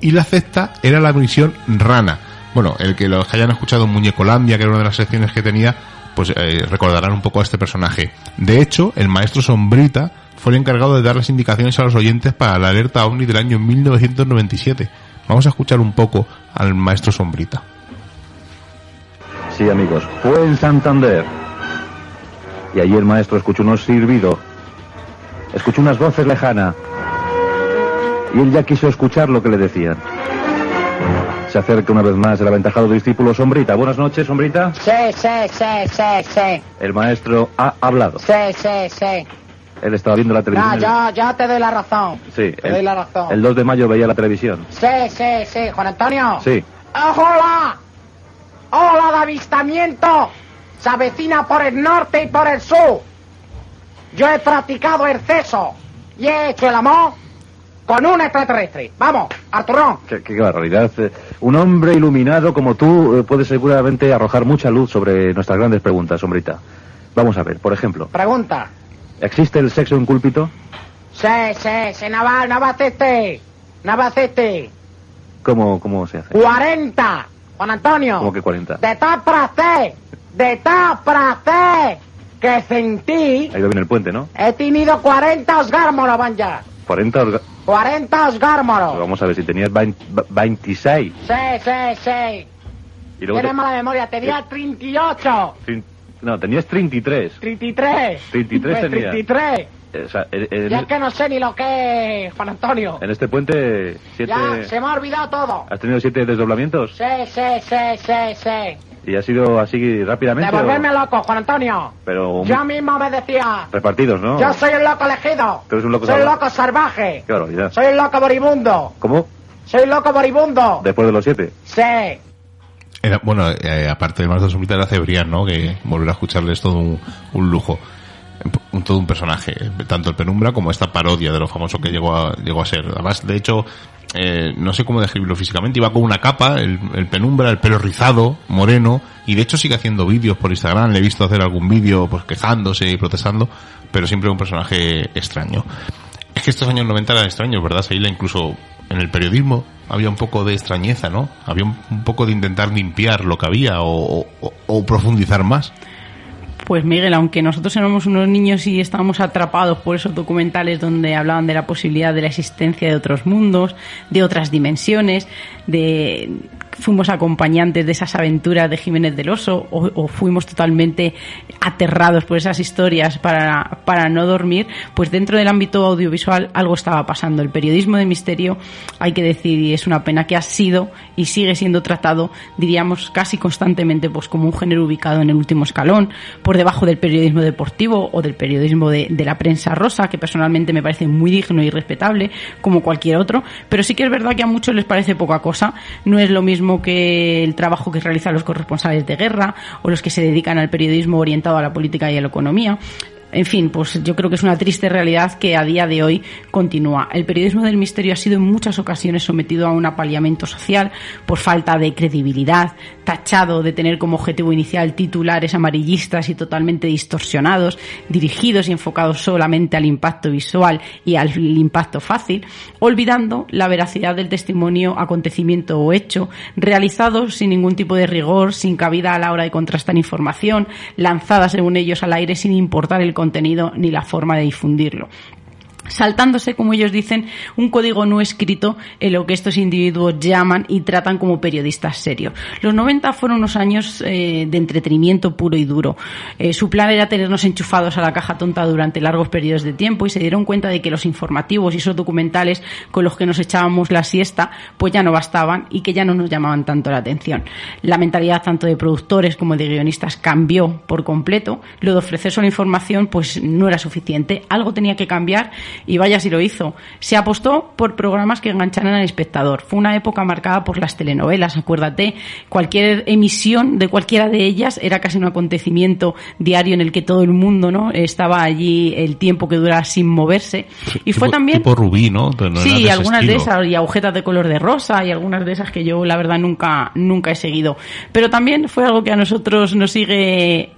Y la cesta era la misión rana. Bueno, el que los que hayan escuchado Muñecolandia, que era una de las secciones que tenía, pues eh, recordarán un poco a este personaje. De hecho, el maestro Sombrita fue el encargado de dar las indicaciones a los oyentes para la alerta OVNI del año 1997. Vamos a escuchar un poco al maestro Sombrita. Sí, amigos, fue en Santander. Y allí el maestro escuchó unos silbidos. Escuchó unas voces lejanas. Y él ya quiso escuchar lo que le decían. Se acerca una vez más el aventajado discípulo Sombrita. Buenas noches, Sombrita. Sí, sí, sí, sí, sí. El maestro ha hablado. Sí, sí, sí. Él estaba viendo la No, televisión. yo, yo te doy la razón. Sí, Te doy la razón. el 2 de mayo veía la televisión. Sí, sí, sí, Juan Antonio. Sí. ¡Hola! ¡Hola de avistamiento! Se avecina por el norte y por el sur. Yo he practicado el ceso y he hecho el amor con un extraterrestre. Vamos, Arturón. Qué, qué barbaridad. Eh, Un hombre iluminado como tú eh, puede seguramente arrojar mucha luz sobre nuestras grandes preguntas, Sombrita. Vamos a ver, por ejemplo, Pregunta. ¿existe el sexo incúlpito? Sí, sí, sí, Naval, Navacete. Navacete. ¿Cómo, cómo se hace? 40. Juan Antonio. ¿Cómo que 40? De tal placer, de tal placer que sentí, Ha ido bien el puente, ¿no? he tenido 40 osgármonos, van ya. 40 orga- 40 osgármonos. Vamos a ver si tenías 20 26. Sí, sí, sí. Y luego te- Tienes mala memoria, tenía 38. Trin- No, tenías 33. 33. 33 Pues tenía. 33. Eh, o sea, en- Ya es que no sé ni lo que es, Juan Antonio. en este puente, siete... Ya, se me ha olvidado todo. ¿Has tenido siete desdoblamientos? Sí, sí, sí, sí, sí. ¿Y ha sido así rápidamente? De volverme o- loco, Juan Antonio. Pero Yo mismo me decía, repartidos, ¿no? yo soy un loco elegido. Tú eres un loco soy un salvaje. loco salvaje. Qué barbaridad. Soy un loco moribundo. ¿Cómo? Soy un loco moribundo. Después de los siete. Sí. Era, bueno, eh, aparte del Maestro Sombrita era Cebrián, ¿no? Que volver a escucharle es todo un, un lujo. Un, todo un personaje. Tanto el Penumbra como esta parodia de lo famoso que llegó a, llegó a ser. Además, de hecho, eh, no sé cómo describirlo físicamente. Iba con una capa, el, el Penumbra, el pelo rizado, moreno. Y de hecho sigue haciendo vídeos por Instagram. Le he visto hacer algún vídeo pues quejándose y protestando. Pero siempre un personaje extraño. Es que estos años 90 eran extraños, ¿verdad, Seila? Incluso en el periodismo había un poco de extrañeza, ¿no? Había un, poco de intentar limpiar lo que había o profundizar más. Pues Miguel, aunque nosotros éramos unos niños y estábamos atrapados por esos documentales donde hablaban de la posibilidad de la existencia de otros mundos, de otras dimensiones, de fuimos acompañantes de esas aventuras de Jiménez del Oso o, fuimos totalmente aterrados por esas historias para, para no dormir, pues dentro del ámbito audiovisual algo estaba pasando. El periodismo de misterio, hay que decir, y es una pena que ha sido y sigue siendo tratado, diríamos, casi constantemente pues como un género ubicado en el último escalón, por debajo del periodismo deportivo o del periodismo de, de la prensa rosa, que personalmente me parece muy digno y respetable, como cualquier otro, pero sí que es verdad que a muchos les parece poca cosa. No es lo mismo que el trabajo que realizan los corresponsales de guerra o los que se dedican al periodismo orientado a la política y a la economía. En fin, pues yo creo que es una triste realidad que a día de hoy continúa. El periodismo del misterio ha sido en muchas ocasiones sometido a un apaleamiento social por falta de credibilidad, tachado de tener como objetivo inicial titulares amarillistas y totalmente distorsionados, dirigidos y enfocados solamente al impacto visual y al impacto fácil, olvidando la veracidad del testimonio, acontecimiento o hecho, realizado sin ningún tipo de rigor, sin cabida a la hora de contrastar información, lanzada según ellos al aire sin importar el contenido ni la forma de difundirlo saltándose, como ellos dicen, un código no escrito en lo que estos individuos llaman y tratan como periodistas serios. Los 90 fueron unos años eh, de entretenimiento puro y duro. Eh, su plan era tenernos enchufados a la caja tonta durante largos periodos de tiempo y se dieron cuenta de que los informativos y esos documentales con los que nos echábamos la siesta pues ya no bastaban y que ya no nos llamaban tanto la atención. La mentalidad tanto de productores como de guionistas cambió por completo. Lo de ofrecer solo información pues no era suficiente. Algo tenía que cambiar y vaya si lo hizo. Se apostó por programas que engancharan al espectador. Fue una época marcada por las telenovelas, acuérdate. Cualquier emisión de cualquiera de ellas era casi un acontecimiento diario en el que todo el mundo no estaba allí el tiempo que durara sin moverse. Y fue Tipo- también Tipo rubí, ¿no? No Sí, algunas de esas, y agujetas de color de rosa, y algunas de esas que yo, la verdad, nunca, nunca he seguido. Pero también fue algo que a nosotros nos sigue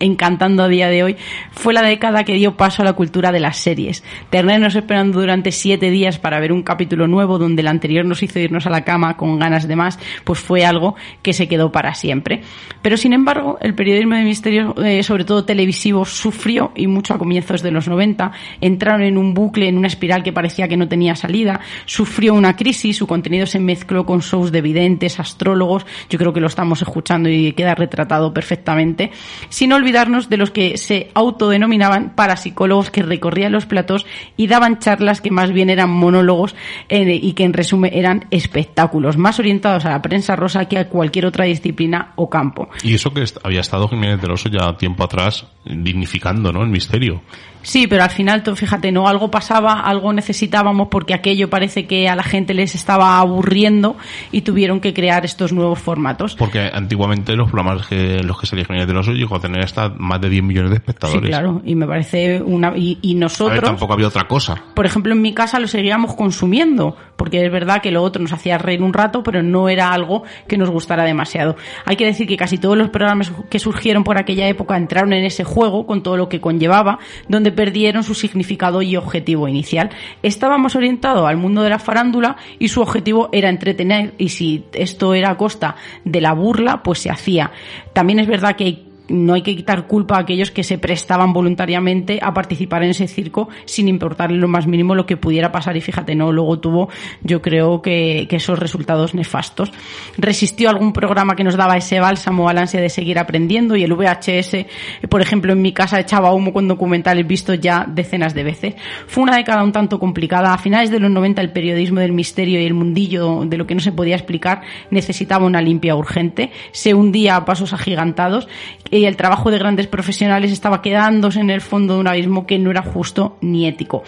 encantando a día de hoy, fue la década que dio paso a la cultura de las series. Tenernos esperando durante siete días para ver un capítulo nuevo donde el anterior nos hizo irnos a la cama con ganas de más, pues fue algo que se quedó para siempre. Pero sin embargo, el periodismo de misterio, eh, sobre todo televisivo, sufrió y mucho a comienzos de los 90. Entraron en un bucle, en una espiral que parecía que no tenía salida. Sufrió una crisis, su contenido se mezcló con shows de videntes, astrólogos. Yo creo que lo estamos escuchando y queda retratado perfectamente. Sin olvidar olvidarnos de los que se autodenominaban parapsicólogos que recorrían los platos y daban charlas que más bien eran monólogos eh, y que en resumen eran espectáculos, más orientados a la prensa rosa que a cualquier otra disciplina o campo. Y eso que había estado Jiménez del Oso ya tiempo atrás dignificando, ¿no? El misterio. Sí, pero al final, tú fíjate, no algo pasaba, algo necesitábamos porque aquello parece que a la gente les estaba aburriendo y tuvieron que crear estos nuevos formatos. Porque antiguamente los programas que los que salía Jiménez del Oso llegó a tener hasta más de 10 millones de Sí, espectadores. claro, y me parece una y, y A ver, nosotros tampoco había otra cosa. por ejemplo, en mi casa lo seguíamos consumiendo, porque es verdad que lo otro nos hacía reír un rato, pero no era algo que nos gustara demasiado. Hay que decir que casi todos los programas que surgieron por aquella época entraron en ese juego con todo lo que conllevaba, donde perdieron su significado y objetivo inicial. Estábamos orientados al mundo de la farándula y su objetivo era entretener, y si esto era a costa de la burla, pues se hacía. También es verdad que hay no hay que quitar culpa a aquellos que se prestaban voluntariamente a participar en ese circo sin importarle lo más mínimo lo que pudiera pasar y fíjate, no, luego tuvo yo creo que, que esos resultados nefastos. Resistió algún programa que nos daba ese bálsamo al ansia de seguir aprendiendo y el VHS, eh, por ejemplo, en mi casa echaba humo con documentales vistos ya decenas de veces. Fue una década un tanto complicada. A finales de los 90 el periodismo del misterio y el mundillo de lo que no se podía explicar necesitaba una limpia urgente. Se hundía a pasos agigantados y el trabajo de grandes profesionales estaba quedándose en el fondo de un abismo que no era justo ni ético.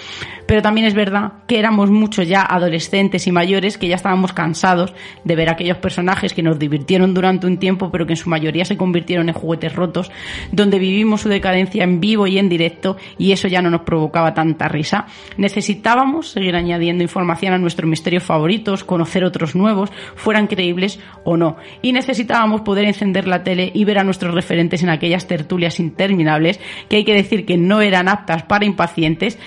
Pero también es verdad que éramos muchos ya adolescentes y mayores que ya estábamos cansados de ver aquellos personajes que nos divirtieron durante un tiempo pero que en su mayoría se convirtieron en juguetes rotos, donde vivimos su decadencia en vivo y en directo y eso ya no nos provocaba tanta risa. Necesitábamos seguir añadiendo información a nuestros misterios favoritos, conocer otros nuevos, fueran creíbles o no. Y necesitábamos poder encender la tele y ver a nuestros referentes en aquellas tertulias interminables que hay que decir que no eran aptas para impacientes.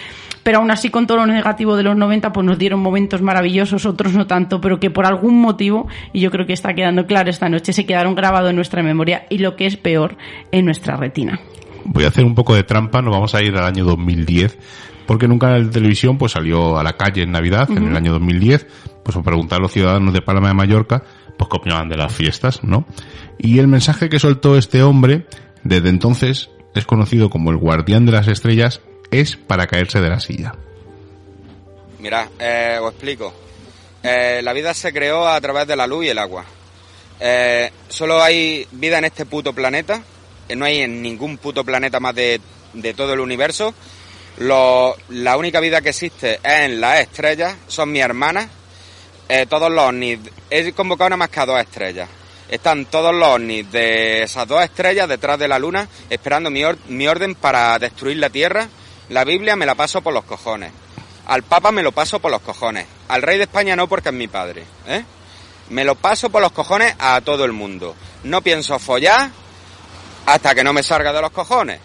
Pero aún así, con todo lo negativo de los 90, pues nos dieron momentos maravillosos, otros no tanto, pero que por algún motivo, y yo creo que está quedando claro esta noche, se quedaron grabados en nuestra memoria y lo que es peor, en nuestra retina. Voy a hacer un poco de trampa, nos vamos a ir al año 2010, porque en un canal de televisión pues salió a la calle en Navidad, en el año 2010, pues a preguntar a los ciudadanos de Palma de Mallorca, pues opinaban de las fiestas, ¿no? Y el mensaje que soltó este hombre, desde entonces es conocido como el guardián de las estrellas, es para caerse de la silla. Mira, eh, os explico. Eh, la vida se creó a través de la luz y el agua. Eh, solo hay vida en este puto planeta. eh, No hay en ningún puto planeta más de, de todo el universo. Lo- la única vida que existe es en las estrellas. Son mis hermanas. Eh, todos los ovnis. He convocado nada más que a dos estrellas. Están todos los ovnis de esas dos estrellas detrás de la luna esperando mi, mi orden para destruir la Tierra. La Biblia me la paso por los cojones. Al Papa me lo paso por los cojones. Al Rey de España no porque es mi padre. ¿eh? Me lo paso por los cojones a todo el mundo. No pienso follar hasta que no me salga de los cojones.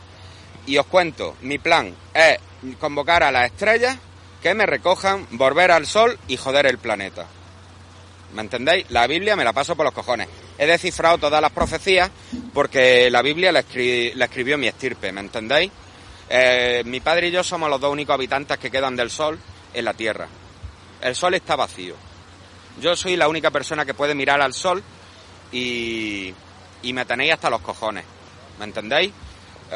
Y os cuento, mi plan es convocar a las estrellas que me recojan, volver al sol y joder el planeta. ¿Me entendéis? La Biblia me la paso por los cojones. He descifrado todas las profecías porque la Biblia la, escri- la escribió mi estirpe, ¿me entendéis? Eh, mi padre y yo somos los dos únicos habitantes que quedan del sol en la Tierra. El sol está vacío. Yo soy la única persona que puede mirar al sol y, y me tenéis hasta los cojones. ¿Me entendéis?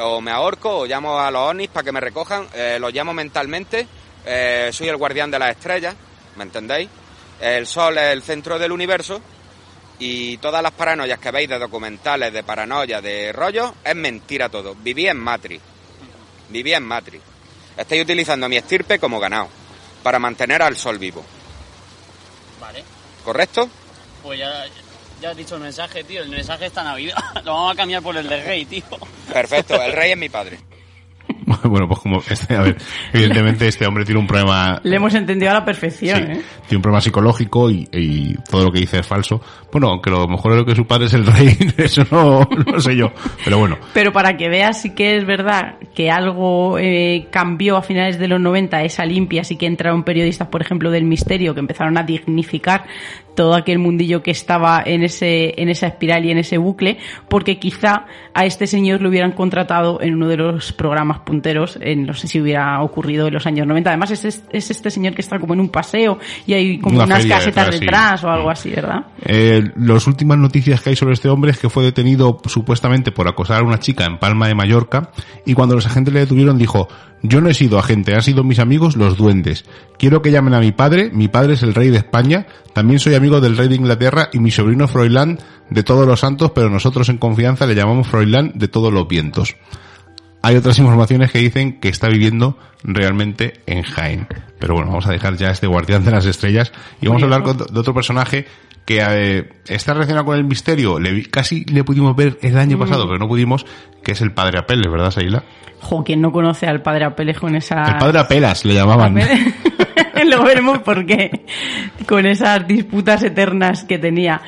O me ahorco o llamo a los ovnis para que me recojan, eh, los llamo mentalmente, eh, soy el guardián de las estrellas, ¿me entendéis? El sol es el centro del universo y todas las paranoias que veis de documentales, de paranoia, de rollo, es mentira todo. Viví en Matrix. Viví en Matrix. Estáis utilizando mi estirpe como ganado para mantener al sol vivo. Vale, ¿Correcto? pues ya, ya has dicho el mensaje, tío. El mensaje está Navidad. <laughs> Lo vamos a cambiar por el de Rey, tío. Perfecto, el rey es mi padre. <laughs> <laughs> bueno, pues como, este, a ver, evidentemente este hombre tiene un problema Le hemos entendido a la perfección, Sí, ¿eh? tiene un problema psicológico y, y todo lo que dice es falso. Bueno, aunque lo mejor es lo que su padre es el rey, <laughs> eso no, no sé yo. Pero bueno, Pero para que veas sí que es verdad que algo eh, cambió a finales de los 90, esa limpia, sí que entraron periodistas, por ejemplo, del misterio, que empezaron a dignificar todo aquel mundillo que estaba en ese en esa espiral y en ese bucle, porque quizá a este señor lo hubieran contratado en uno de los programas punteros, en, no sé si hubiera ocurrido en los años 90. Además es, es, es este señor que está como en un paseo y hay como Una unas casetas detrás, sí. detrás o algo así, ¿verdad? Eh, las últimas noticias que hay sobre este hombre es que fue detenido supuestamente por acosar a una chica en Palma de Mallorca y cuando los agentes le detuvieron dijo, yo no he sido agente, han sido mis amigos los duendes. Quiero que llamen a mi padre, mi padre es el rey de España, también soy amigo del rey de Inglaterra y mi sobrino Froilán de todos los santos, pero nosotros en confianza le llamamos Froilán de todos los vientos. Hay otras informaciones que dicen que está viviendo realmente en Jaén. Pero bueno, vamos a dejar ya este guardián de las estrellas y vamos a hablar con- de otro personaje que eh, está relacionado con el misterio. Le casi le pudimos ver el año Mm. pasado, pero no pudimos, que es el padre Apeles, ¿verdad, Seila? Jo, ¿quién no conoce al padre Apeles con esa... El padre Apelas le llamaban. <laughs> Luego veremos por qué. Con esas disputas eternas que tenía.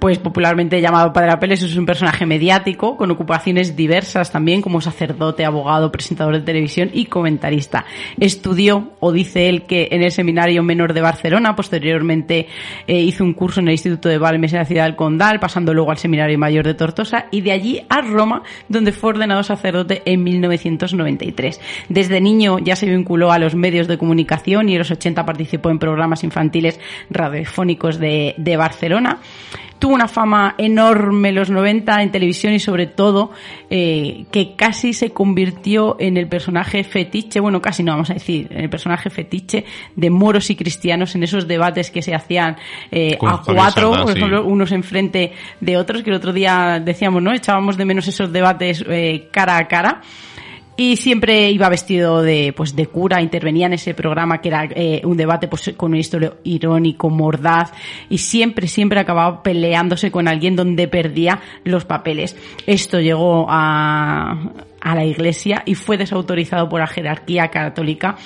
Pues popularmente llamado Padre Apeles es un personaje mediático con ocupaciones diversas también como sacerdote, abogado, presentador de televisión y comentarista. Estudió, o dice él, que en el Seminario Menor de Barcelona, posteriormente eh, hizo un curso en el Instituto de Balmes en la ciudad del Condal, pasando luego al Seminario Mayor de Tortosa y de allí a Roma, donde fue ordenado sacerdote en 1993. Desde niño ya se vinculó a los medios de comunicación y en los 80 participó en programas infantiles radiofónicos de, de Barcelona. Tuvo una fama enorme en los 90 en televisión y sobre todo eh, que casi se convirtió en el personaje fetiche, bueno, casi no vamos a decir, en el personaje fetiche de moros y cristianos en esos debates que se hacían eh, a cuatro, por sí. ejemplo, unos enfrente de otros, que el otro día decíamos, ¿no? Echábamos de menos esos debates eh, cara a cara. Y siempre iba vestido de, pues, de cura, intervenía en ese programa que era eh, un debate pues, con un historia irónico, mordaz, y siempre, siempre acababa peleándose con alguien donde perdía los papeles. Esto llegó a, a la iglesia y fue desautorizado por la jerarquía católica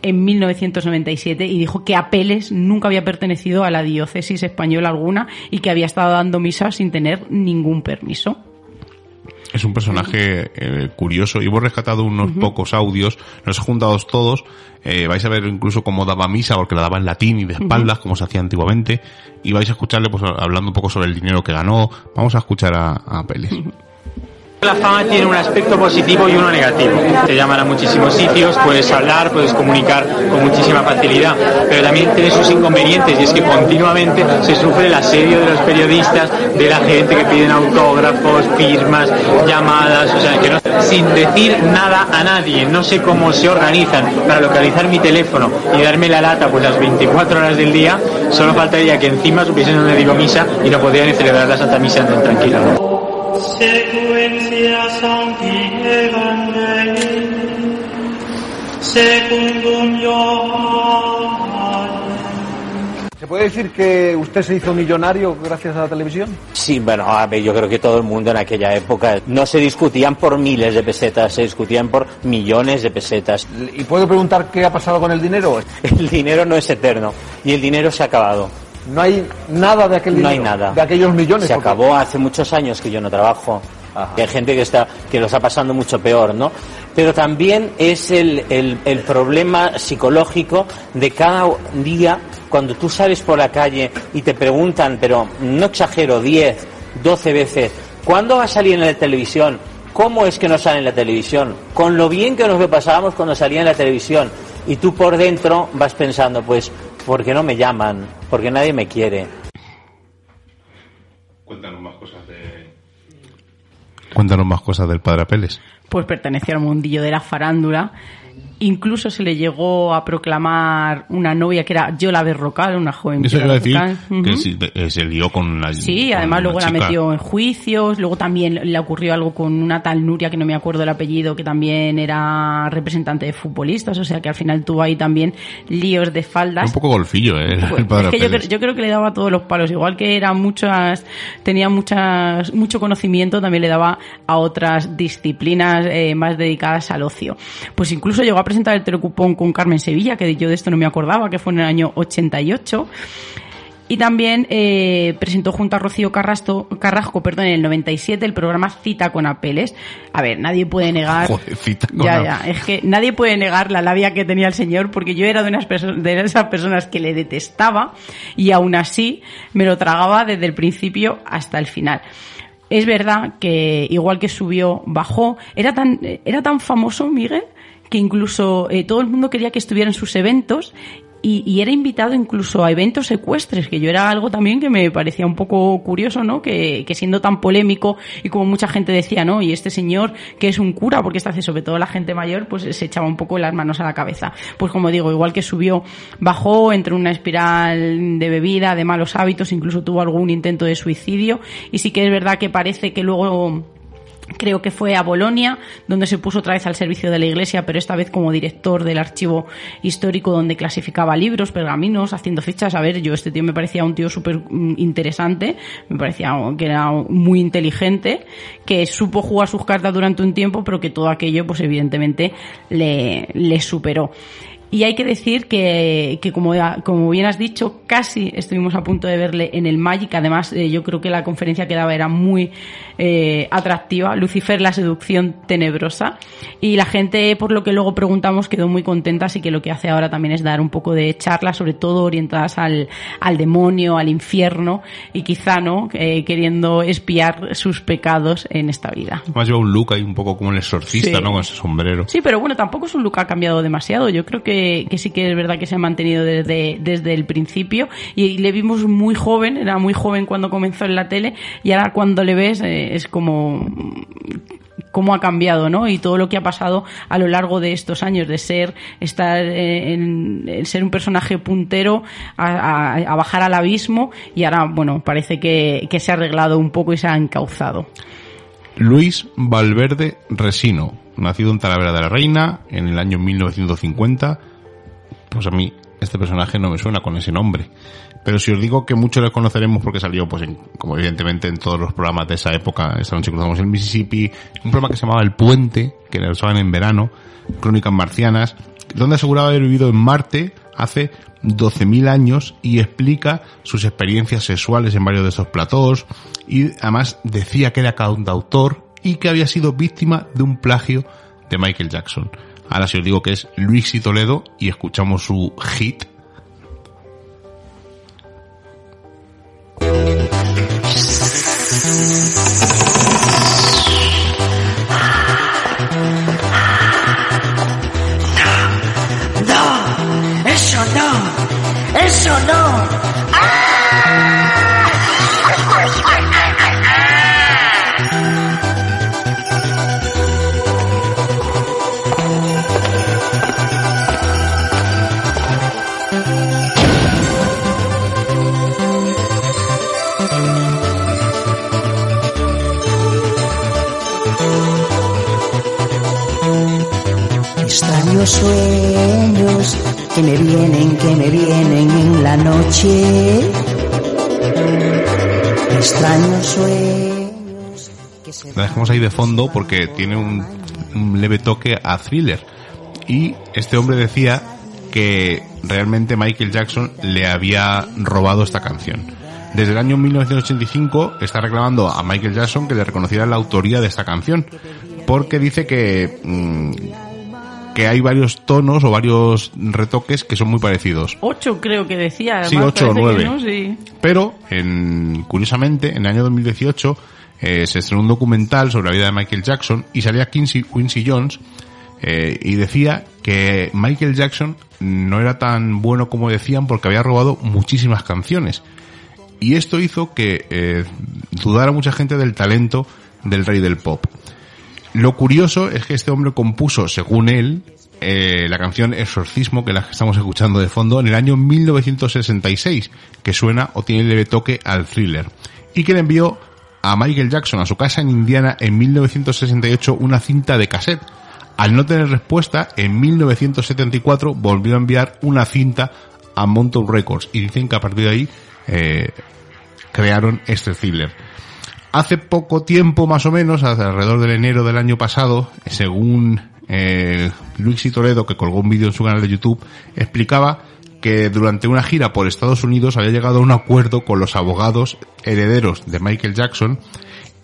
en 1997 y dijo que Apeles nunca había pertenecido a la diócesis española alguna y que había estado dando misa sin tener ningún permiso. Es un personaje eh, curioso. Y hemos rescatado unos pocos audios, los he juntado todos, eh, vais a ver incluso cómo daba misa, porque la daba en latín y de espaldas, como se hacía antiguamente, y vais a escucharle pues hablando un poco sobre el dinero que ganó, vamos a escuchar a, a. <laughs> La fama tiene un aspecto positivo y uno negativo. Te llaman a muchísimos sitios, puedes hablar, puedes comunicar con muchísima facilidad, pero también tiene sus inconvenientes y es que continuamente se sufre el asedio de los periodistas, de la gente que piden autógrafos, firmas, llamadas, o sea, que no, sin decir nada a nadie. No sé cómo se organizan para localizar mi teléfono y darme la lata pues las 24 horas del día. Solo faltaría que encima supiesen dónde digo misa y no podrían celebrar la Santa Misa tan tranquila. Ioannem. ¿Se puede decir que usted se hizo millonario gracias a la televisión? Sí, bueno, a ver, yo creo que todo el mundo en aquella época no se discutían por miles de pesetas, se discutían por millones de pesetas. ¿Y puedo preguntar qué ha pasado con el dinero? <laughs> El dinero no es eterno y el dinero se ha acabado. No hay nada de aquel No hay dinero, nada. de aquellos millones. Se porque- acabó hace muchos años que yo no trabajo. Y hay gente que está que lo está pasando mucho peor, ¿no? Pero también es el, el, el problema psicológico de cada día cuando tú sales por la calle y te preguntan, pero no exagero, 10, 12 veces, ¿cuándo va a salir en la televisión? ¿Cómo es que no sale en la televisión? Con lo bien que nos lo pasábamos cuando salía en la televisión. Y tú por dentro vas pensando, pues, ¿por qué no me llaman? Porque nadie me quiere. Cuéntanos más cosas de... Cuéntanos más cosas del padre Apeles. pues pertenecía al mundillo de la farándula. Incluso se le llegó a proclamar una novia que era Yola Berrocal, una joven. Eso iba a decir que eh, se lió con la Sí, con además luego la metió en juicios, luego también le ocurrió algo con una tal Nuria, que no me acuerdo el apellido, que también era representante de futbolistas, o sea que al final tuvo ahí también líos de faldas. Un poco golfillo, ¿eh? Pues, el padre es que yo, creo- yo creo que le daba todos los palos, igual que era muchas, tenía muchas, mucho conocimiento, también le daba a otras disciplinas eh, más dedicadas al ocio. Pues incluso llegó a presentar el telecupón con Carmen Sevilla, que yo de esto no me acordaba, que fue en el año 88. Y también eh, presentó junto a Rocío Carrasco, Carrasco perdón, en el 97 el programa Cita con Apeles. A ver, nadie puede negar... <laughs> Joder, cita con Ya, ya, es que nadie puede negar la labia que tenía el señor porque yo era de, unas de esas personas que le detestaba y aún así me lo tragaba desde el principio hasta el final. Es verdad que igual que subió, bajó. Era tan, era tan famoso, Miguel, que incluso eh, todo el mundo quería que estuviera en sus eventos y, era invitado incluso a eventos secuestres, que yo era algo también que me parecía un poco curioso, ¿no? Que, siendo tan polémico y como mucha gente decía, ¿no? Y este señor que es un cura, porque está hace sobre todo la gente mayor, pues se echaba un poco las manos a la cabeza. Pues como digo, igual que subió, bajó, entró en una espiral de bebida, de malos hábitos, incluso tuvo algún intento de suicidio y sí que es verdad que parece que luego Creo que fue a Bolonia, donde se puso otra vez al servicio de la iglesia, pero esta vez como director del archivo histórico donde clasificaba libros, pergaminos, haciendo fichas. A ver, yo este tío me parecía un tío súper mm, interesante, me parecía que era muy inteligente, que supo jugar sus cartas durante un tiempo, pero que todo aquello, pues evidentemente, le, le superó. Y hay que decir que, que como, como bien has dicho, casi estuvimos a punto de verle en el Magic. Además, eh, yo creo que la conferencia que daba era muy eh, atractiva. Lucifer, la seducción tenebrosa. Y la gente, por lo que luego preguntamos, quedó muy contenta. Así que lo que hace ahora también es dar un poco de charlas, sobre todo orientadas al, al demonio, al infierno. Y quizá, ¿no? Eh, queriendo espiar sus pecados en esta vida. Además lleva un look ahí un poco como el exorcista, Sí. ¿no? Con ese sombrero. Sí, pero bueno, tampoco es un look que ha cambiado demasiado. Yo creo que, que sí que es verdad que se ha mantenido desde, desde el principio. Y, le vimos muy joven, era muy joven cuando comenzó en la tele, y ahora cuando le ves eh, es como cómo ha cambiado, ¿no? Y todo lo que ha pasado a lo largo de estos años de ser estar eh, en, ser un personaje puntero a, a- a bajar al abismo y ahora, bueno, parece que, que se ha arreglado un poco y se ha encauzado. Luis Valverde Resino, nacido en Talavera de la Reina en el año 1950. Pues a mí este personaje no me suena con ese nombre. Pero si os digo que muchos le conoceremos porque salió, pues, en- como evidentemente en todos los programas de esa época, esta noche cruzamos el Mississippi, un programa que se llamaba El Puente, que lo usaban en verano, Crónicas Marcianas, donde aseguraba haber vivido en Marte hace 12.000 años y explica sus experiencias sexuales en varios de estos platós y además decía que era cantautor y que había sido víctima de un plagio de Michael Jackson. Ahora si os digo que es Luis y Toledo y escuchamos su hit sueños que me vienen, que me vienen en la noche. Extraños sueños. La dejamos ahí de fondo porque tiene un, leve toque a thriller. Y este hombre decía que realmente Michael Jackson le había robado esta canción. Desde el año 1985 está reclamando a Michael Jackson que le reconociera la autoría de esta canción. Porque dice que, mm, que hay varios tonos o varios retoques que son muy parecidos. Ocho creo que decía. Sí, además, ocho o nueve. no, sí. Pero, en, curiosamente, en el año 2018 eh, se estrenó un documental sobre la vida de Michael Jackson y salía Quincy, Quincy Jones eh, y decía que Michael Jackson no era tan bueno como decían porque había robado muchísimas canciones. Y esto hizo que eh, dudara mucha gente del talento del rey del pop. Lo curioso es que este hombre compuso, según él, eh, la canción Exorcismo, que la estamos escuchando de fondo, en el año 1966, que suena o tiene leve toque al thriller, y que le envió a Michael Jackson a su casa en Indiana en 1968 una cinta de cassette. Al no tener respuesta, en 1974 volvió a enviar una cinta a Mountain Records y dicen que a partir de ahí eh, crearon este thriller. Hace poco tiempo, más o menos, alrededor del enero del año pasado, según eh, Luis y Toledo, que colgó un vídeo en su canal de YouTube, explicaba que durante una gira por Estados Unidos había llegado a un acuerdo con los abogados herederos de Michael Jackson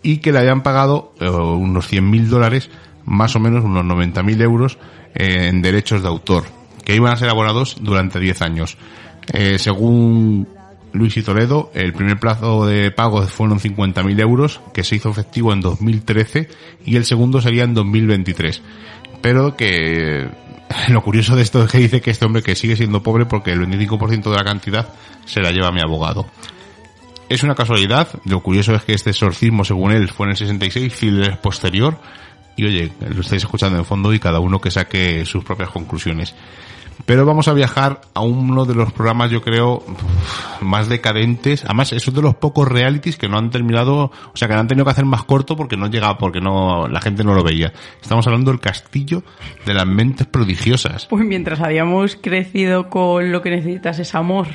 y que le habían pagado eh, unos 100 mil dólares, más o menos unos 90 mil euros eh, en derechos de autor, que iban a ser abonados durante 10 años. Eh, según Luis y Toledo, el primer plazo de pago fueron 50.000 euros, que se hizo efectivo en 2013, y el segundo sería en 2023. Pero que <laughs> lo curioso de esto es que dice que este hombre que sigue siendo pobre porque el 25% de la cantidad se la lleva mi abogado. Es una casualidad, lo curioso es que este exorcismo, según él, fue en el 66, Phil es posterior, y oye, lo estáis escuchando en fondo y cada uno que saque sus propias conclusiones. Pero vamos a viajar a uno de los programas, yo creo, más decadentes. Además, es uno de los pocos realities que no han terminado, o sea, que han tenido que hacer más corto porque no llegaba, porque no, la gente no lo veía. Estamos hablando del castillo de las mentes prodigiosas. Pues mientras habíamos crecido con lo que necesitas es amor,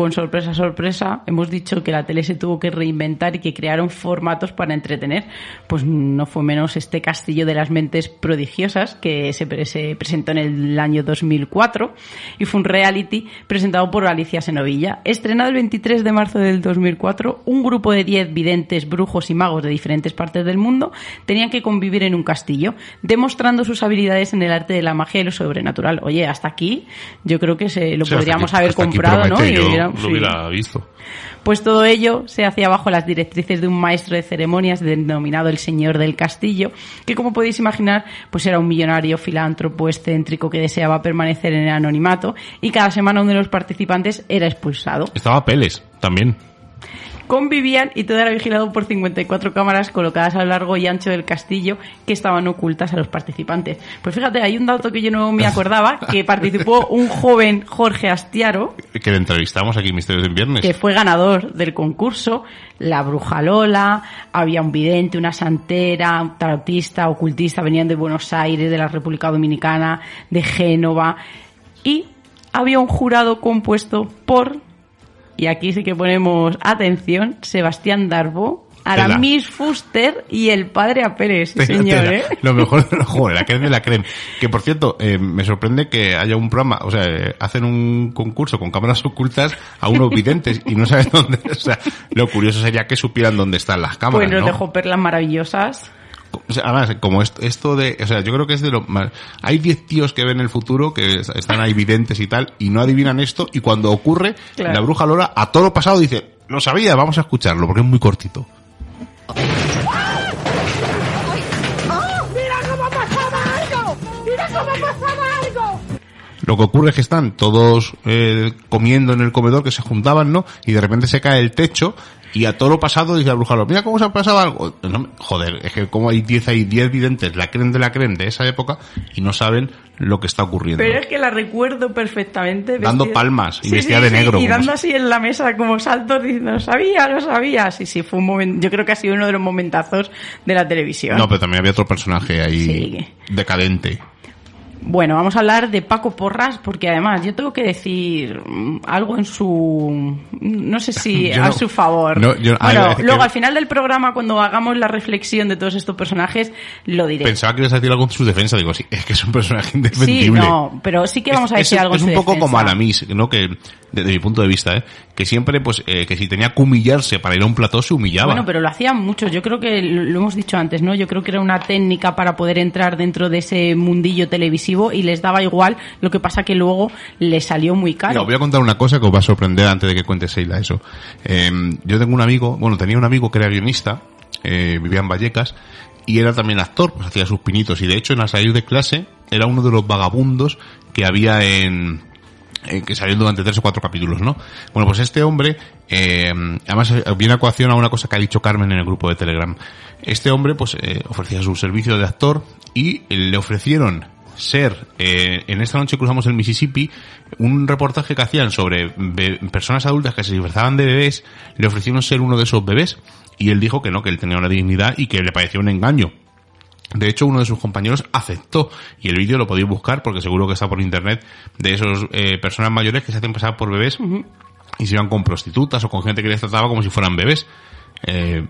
con sorpresa, sorpresa, hemos dicho que la tele se tuvo que reinventar y que crearon formatos para entretener. Pues no fue menos este Castillo de las Mentes Prodigiosas que se, pre- se presentó en el año 2004 y fue un reality presentado por Alicia Senovilla. Estrenado el 23 de marzo del 2004, un grupo de 10 videntes, brujos y magos de diferentes partes del mundo tenían que convivir en un castillo, demostrando sus habilidades en el arte de la magia y lo sobrenatural. Oye, hasta aquí yo creo que se lo Sí, podríamos aquí- haber comprado, ¿no? Y lo sí. hubiera visto. Pues todo ello se hacía bajo las directrices de un maestro de ceremonias denominado el Señor del Castillo, que como podéis imaginar, pues era un millonario filántropo excéntrico que deseaba permanecer en el anonimato y cada semana uno de los participantes era expulsado. Estaba Peles, también. Convivían y todo era vigilado por 54 cámaras colocadas a lo largo y ancho del castillo que estaban ocultas a los participantes. Pues fíjate, hay un dato que yo no me acordaba, que <laughs> participó un joven Jorge Astiaro, Que le entrevistamos aquí en Misterios en Viernes. que fue ganador del concurso, la bruja Lola, había un vidente, una santera, un tarotista, ocultista, venían de Buenos Aires, de la República Dominicana, de Génova, y había un jurado compuesto por, y aquí sí que ponemos atención, Sebastián Darbo, Aramis Fuster y el padre a Pérez, Tela, señor, tela. ¿eh? Lo mejor de lo joder, la creme de la creme. Que por cierto, eh, me sorprende que haya un programa, o sea, eh, hacen un concurso con cámaras ocultas a unos videntes y no saben <laughs> dónde, o sea, lo curioso sería que supieran dónde están las cámaras, Pues nos ¿no? dejó perlas maravillosas. O sea, además, como esto, esto de, o sea, yo creo que es de lo más, hay 10 tíos que ven el futuro, que es- están ahí videntes y tal, y no adivinan esto, y cuando ocurre, Claro. la bruja Lola, a todo lo pasado dice, lo sabía, vamos a escucharlo, porque es muy cortito. Lo que ocurre es que están todos eh, comiendo en el comedor, que se juntaban, ¿no? Y de repente se cae el techo, y a todo lo pasado dice la bruja mira cómo se ha pasado algo. No, joder, es que como hay 10 hay 10 videntes, la creen de la creen de esa época, y no saben lo que está ocurriendo. Pero es que la recuerdo perfectamente. Dando palmas y Sí, vestida sí, de sí, negro, Y dando así en la mesa como saltos diciendo, sabía, lo sabía. Sí, sí, fue un momento, yo creo que ha sido uno de los momentazos de la televisión. No, pero también había otro personaje ahí Sí. decadente. Bueno, vamos a hablar de Paco Porras porque además yo tengo que decir algo en su, no sé si <laughs> a no- su favor. no, yo- bueno, luego que- al final del programa cuando hagamos la reflexión de todos estos personajes lo diré. Pensaba que ibas a decir algo en su defensa. Digo, sí, es que es un personaje Sí, indefendible. no, pero sí que vamos a Es- decir es, algo en es su un poco defensa. como Aramis, ¿no? Que, desde mi punto de vista, ¿eh? Que siempre, pues, eh, que si tenía que humillarse para ir a un plató, se humillaba. Bueno, pero lo hacían muchos. Yo creo que lo hemos dicho antes, ¿no? Yo creo que era una técnica para poder entrar dentro de ese mundillo televisivo y les daba igual. Lo que pasa que luego les salió muy Mira, caro. os voy a contar una cosa que os va a sorprender antes de que cuente Seila eso. Eh, yo tengo un amigo, bueno, tenía un amigo que era guionista, eh, vivía en Vallecas, y era también actor, pues hacía sus pinitos, y de hecho en la salir de clase era uno de los vagabundos que había en, eh, que salieron durante tres o cuatro capítulos, ¿no? Bueno, pues este hombre, eh, además eh, viene a coacción a una cosa que ha dicho Carmen en el grupo de Telegram. Este hombre, pues, ofrecía su servicio de actor y le ofrecieron ser, eh, en esta noche cruzamos el Mississippi, un reportaje que hacían sobre personas adultas que se disfrazaban de bebés, le ofrecieron ser uno de esos bebés y él dijo que no, que él tenía una dignidad y que le parecía un engaño. De hecho, uno de sus compañeros aceptó y el vídeo lo podéis buscar porque seguro que está por internet de esos eh, personas mayores que se hacen pasar por bebés y se iban con prostitutas o con gente que les trataba como si fueran bebés. Eh,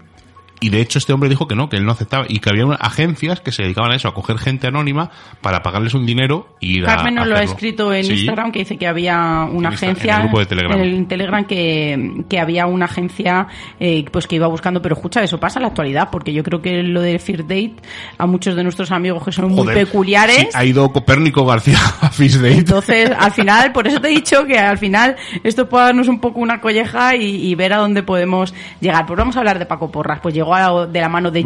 y de hecho este hombre dijo que no, que él no aceptaba y que había una- agencias que se dedicaban a eso, a coger gente anónima para pagarles un dinero y ir a Carmen nos lo ha escrito en Sí. Instagram que dice que había una En agencia en el grupo de Telegram. en el Telegram que, que había una agencia eh, pues que iba buscando pero escucha eso pasa en la actualidad porque yo creo que lo de Fear Date a muchos de nuestros amigos que son muy peculiares sí, ha ido Copérnico García <laughs> a Fish Date. entonces, al final, por eso te he dicho que al final esto puede darnos un poco una colleja y, y ver a dónde podemos llegar. Pues vamos a hablar de Paco Porras. Pues llegó a- de la mano de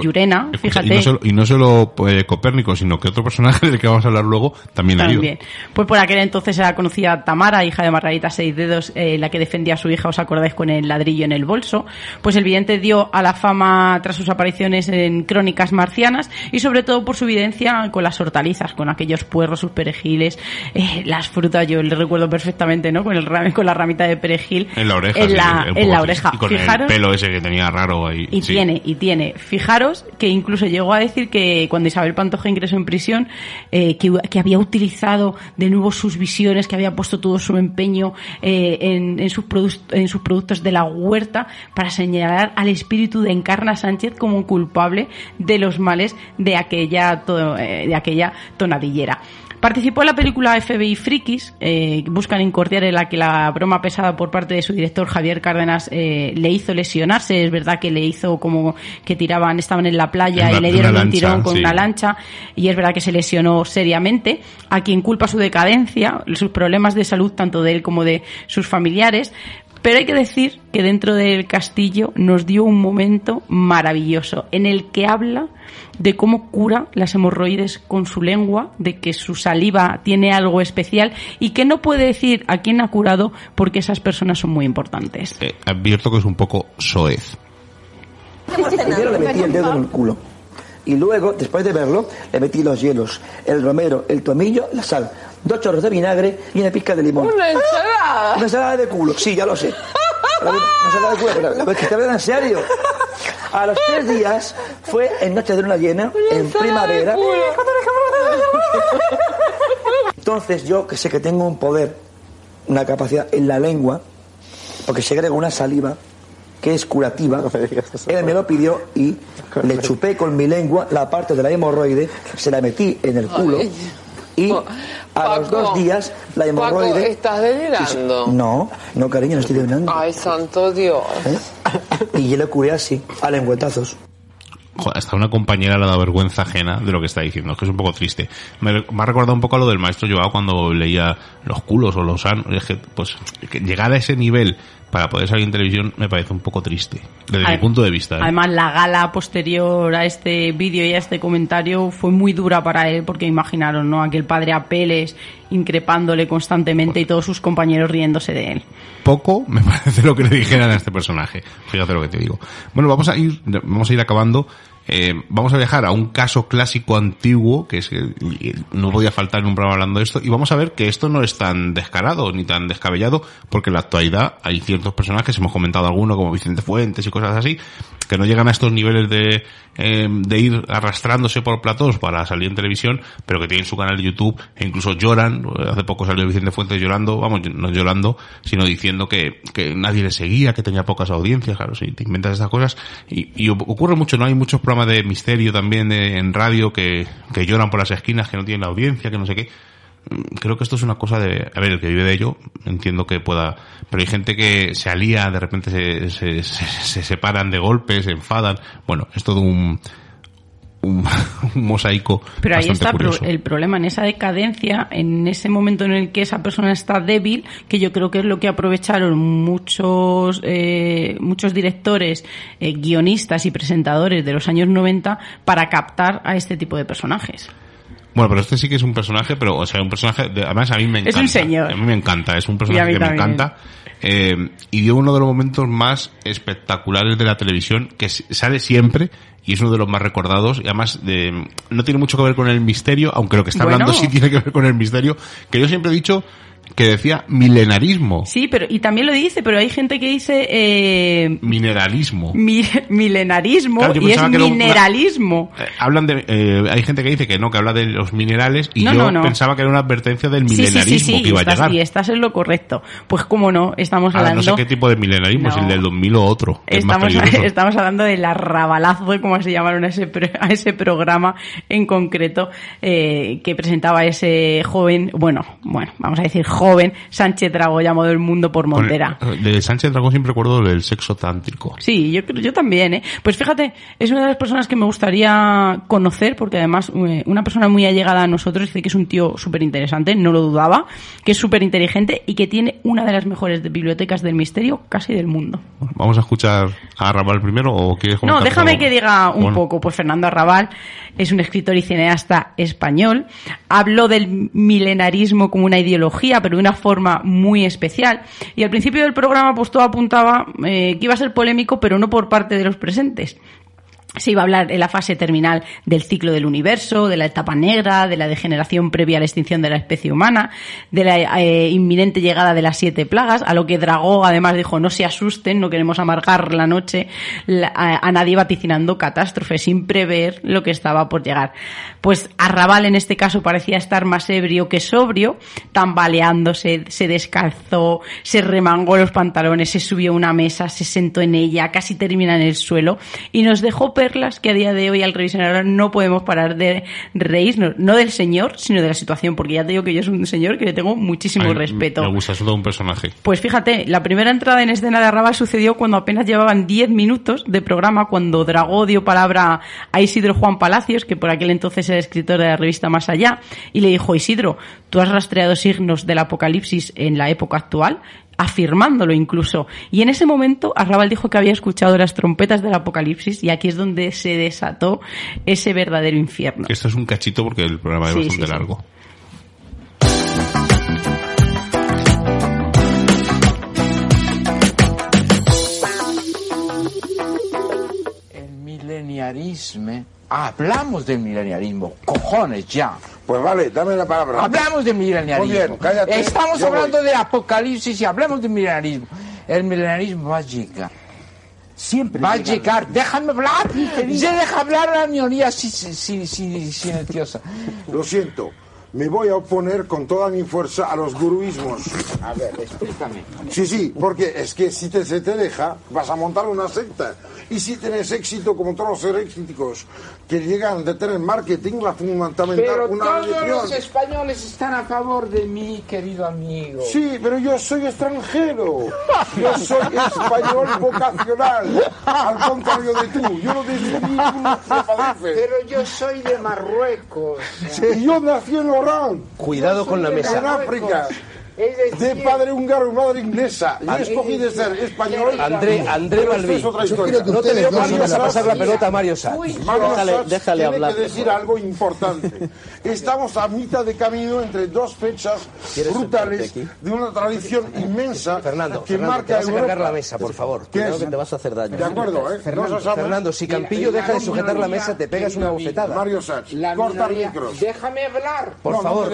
Escucha, fíjate. Y no solo, y no solo, pues, Copérnico, sino que otro personaje <laughs> del que vamos a hablar luego también, ha ido. También. Pues por aquel entonces era conocida Tamara, hija de Margarita Seis Dedos, eh, la que defendía a su hija, os acordáis, con el ladrillo en el bolso. Pues el vidente dio a la fama tras sus apariciones en Crónicas Marcianas y sobre todo por su evidencia con las hortalizas, con aquellos puerros, sus perejiles, eh, las frutas, yo le recuerdo perfectamente, ¿no? Con, el, ram- con la ramita de perejil. En la oreja. En sí, la, un en la oreja. Y con Fijaros, el pelo ese que tenía raro ahí. y sí. tiene, y tiene. Fijaros que incluso llegó a decir que cuando Isabel Pantoja ingresó en prisión, eh, que, había utilizado de nuevo sus visiones, que había puesto todo su empeño eh, en, sus en sus productos de la huerta para señalar al espíritu de Encarna Sánchez como culpable de los males de aquella, eh, de aquella tonadillera. Participó en la película FBI Frikis, eh, buscan incordiar en la que la broma pesada por parte de su director Javier Cárdenas eh, le hizo lesionarse. Es verdad que le hizo como que tiraban, estaban en la playa En y le dieron un tirón con sí. una lancha y es verdad que se lesionó seriamente. A quien culpa su decadencia, sus problemas de salud tanto de él como de sus familiares. Pero hay que decir que dentro del castillo nos dio un momento maravilloso en el que habla de cómo cura las hemorroides con su lengua, de que su saliva tiene algo especial y que no puede decir a quién ha curado porque esas personas son muy importantes. Eh, advierto que es un poco soez. Primero le metí el dedo en el culo. Y luego, después de verlo, le metí los hielos, el romero, el tomillo, la sal, dos chorros de vinagre y una pizca de limón. Una ensalada. Una ensalada de culo, sí, ya lo sé. Una ensalada de culo, pero pero es que te en serio. A los tres días fue en noche de luna llena, en primavera. Entonces yo, que sé que tengo un poder, una capacidad en la lengua, porque segrego una saliva que es curativa, él me lo pidió y le chupé con mi lengua la parte de la hemorroide, se la metí en el culo y a los Paco, dos días la Paco, hemorroide... ¿estás delirando? No, no cariño, no estoy delirando. Ay, santo Dios. Y yo le curé así, a lengüetazos. Joder, hasta una compañera le ha dado vergüenza ajena de lo que está diciendo, es que es un poco triste. Me, me ha recordado un poco a lo del maestro Joao cuando leía los culos o los anos. Es que, pues, que llegar a ese nivel para poder salir en televisión me parece un poco triste, desde mi punto de vista. ¿eh? Además, la gala posterior a este vídeo y a este comentario fue muy dura para él porque imaginaron, ¿no? Aquel padre Apeles increpándole constantemente y todos sus compañeros riéndose de él. poco me <laughs> parece lo que le dijeran a este personaje. Fíjate lo que te digo. Bueno, vamos a ir, vamos a ir acabando. Eh, vamos a viajar a un caso clásico antiguo, que es que no podía faltar en un programa hablando de esto, y vamos a ver que esto no es tan descarado ni tan descabellado, porque en la actualidad hay ciertos personajes, hemos comentado alguno como Vicente Fuentes y cosas así, que no llegan a estos niveles de, eh, de ir arrastrándose por platós para salir en televisión, pero que tienen su canal de YouTube e incluso lloran. Hace poco salió Vicente Fuentes llorando, vamos, no llorando, sino diciendo que, que nadie le seguía, que tenía pocas audiencias, claro, si te inventas estas cosas. Y, y ocurre mucho, ¿no? Hay muchos programas de misterio también de- en radio que, que lloran por las esquinas, que no tienen la audiencia, que no sé qué. Mm, Creo que esto es una cosa de, a ver, el que vive de ello, entiendo que pueda, pero hay gente que se alía, de repente se, se, se, se separan de golpes, se enfadan. Bueno, es todo un, un, <laughs> un mosaico Pero ahí está curioso. el problema, en esa decadencia, en ese momento en el que esa persona está débil, que yo creo que es lo que aprovecharon muchos, eh, muchos directores, eh, guionistas y presentadores de los años 90 para captar a este tipo de personajes. Bueno, pero este sí que es un personaje, pero, o sea, un personaje, de- además a mí me Es encanta. un señor. A mí me encanta, es un personaje que me encanta. Eh, y dio uno de los momentos más espectaculares de la televisión, que sale siempre y es uno de los más recordados y además de, no tiene mucho que ver con el misterio, aunque lo que está Bueno. hablando sí tiene que ver con el misterio, que yo siempre he dicho que decía milenarismo, Sí, pero y también lo dice, pero hay gente que dice eh, mineralismo. mi- <laughs> milenarismo Claro, y es mineralismo. Eh, hablan de, eh, hay gente que dice que no, que habla de los minerales y No, yo no, no. pensaba que era una advertencia del Sí, sí, milenarismo sí, sí, que iba a estás, llegar. y estás en lo correcto. Pues cómo no, estamos Ahora, hablando... no sé qué tipo de milenarismo, si el del 2000 o otro, que es más Estamos, <laughs> estamos hablando del arrabalazo, como se llamaron a ese, a ese programa en concreto, eh, que presentaba ese joven, bueno, bueno, vamos a decir joven, Sánchez Drago, llamado el mundo por Con- Montera. De Sánchez Dragón siempre recuerdo del sexo tántrico. Sí, yo, creo- yo también, ¿eh? Pues fíjate, es una de las personas que me gustaría conocer, porque además eh, una persona muy allegada a nosotros dice que es un tío súper interesante, no lo dudaba, que es súper inteligente y que tiene una de las mejores de- bibliotecas del misterio casi del mundo. Vamos a escuchar a Raval primero o quieres No, déjame algo? que diga un Bueno. poco. Pues Fernando Arrabal es un escritor y cineasta español. Habló del milenarismo como una ideología, pero de una forma muy especial. Y al principio del programa, pues todo apuntaba eh, que iba a ser polémico, pero no por parte de los presentes. Se iba a hablar en la fase terminal del ciclo del universo, de la etapa negra, de la degeneración previa a la extinción de la especie humana, de la eh, inminente llegada de las siete plagas, a lo que Dragó además dijo no se asusten, no queremos amargar la noche a, a nadie vaticinando catástrofes sin prever lo que estaba por llegar. Pues Arrabal en este caso parecía estar más ebrio que sobrio, tambaleándose, se descalzó, se remangó los pantalones, se subió a una mesa, se sentó en ella, casi termina en el suelo y nos dejó que a día de hoy al revisionar no podemos parar de reírnos, no del señor, sino de la situación, porque ya te digo que yo soy un señor que le tengo muchísimo Ay, respeto. Me gusta, es todo un personaje. Pues fíjate, la primera entrada en escena de Arrabal sucedió cuando apenas llevaban 10 minutos de programa, cuando Dragó dio palabra a Isidro Juan Palacios, que por aquel entonces era escritor de la revista Más Allá, y le dijo, Isidro, ¿tú has rastreado signos del apocalipsis en la época actual? Afirmándolo incluso. Y en ese momento Arrabal dijo que había escuchado las trompetas del apocalipsis y aquí es donde se desató ese verdadero infierno. Esto es un cachito porque el programa es Sí, bastante sí, sí. largo. El mileniarismo. Hablamos del mileniarismo. Cojones, ya. Pues vale, dame la palabra. Hablamos del mileniarismo. Muy bien, cállate, Estamos hablando voy. de apocalipsis y hablemos del mileniarismo. El mileniarismo va a llegar. Siempre va a llegar. Déjame hablar. Ya deja hablar a la minoría si- si- si- si- silenciosa. Lo siento, me voy a oponer con toda mi fuerza a los guruismos. A ver, explícame. Sí, sí, porque es que si te, se te deja, vas a montar una secta. Y si tienes éxito como todos los heréticos que llegan de tener marketing, va a fundamentar Pero una todos religión. los españoles están a favor de mí, querido amigo. Sí, pero yo soy extranjero. Yo soy español vocacional. Al contrario de tú. Yo no ningún <laughs> Pero yo soy de Marruecos. Y yo nací en Cuidado con la mesa. En África. De padre húngaro y madre inglesa. Yo escogí de ser español. André, André es yo creo que no te veo vas a pasar la pelota a Mario Sá. Mario Déjale, Sachs déjale tiene hablar. que decir algo importante. <laughs> Estamos a mitad de camino entre dos fechas ¿Quieres brutales de una tradición <laughs> inmensa Fernando, que Fernando, marca te vas a cargar la mesa, por favor. ¿Qué Cuidado es? que te vas a hacer daño. De acuerdo, ¿eh? Fernando. Fernando, si Campillo deja de sujetar la mesa, te pegas una bofetada. Mario Sachs, La corta micros. Déjame hablar. Por favor.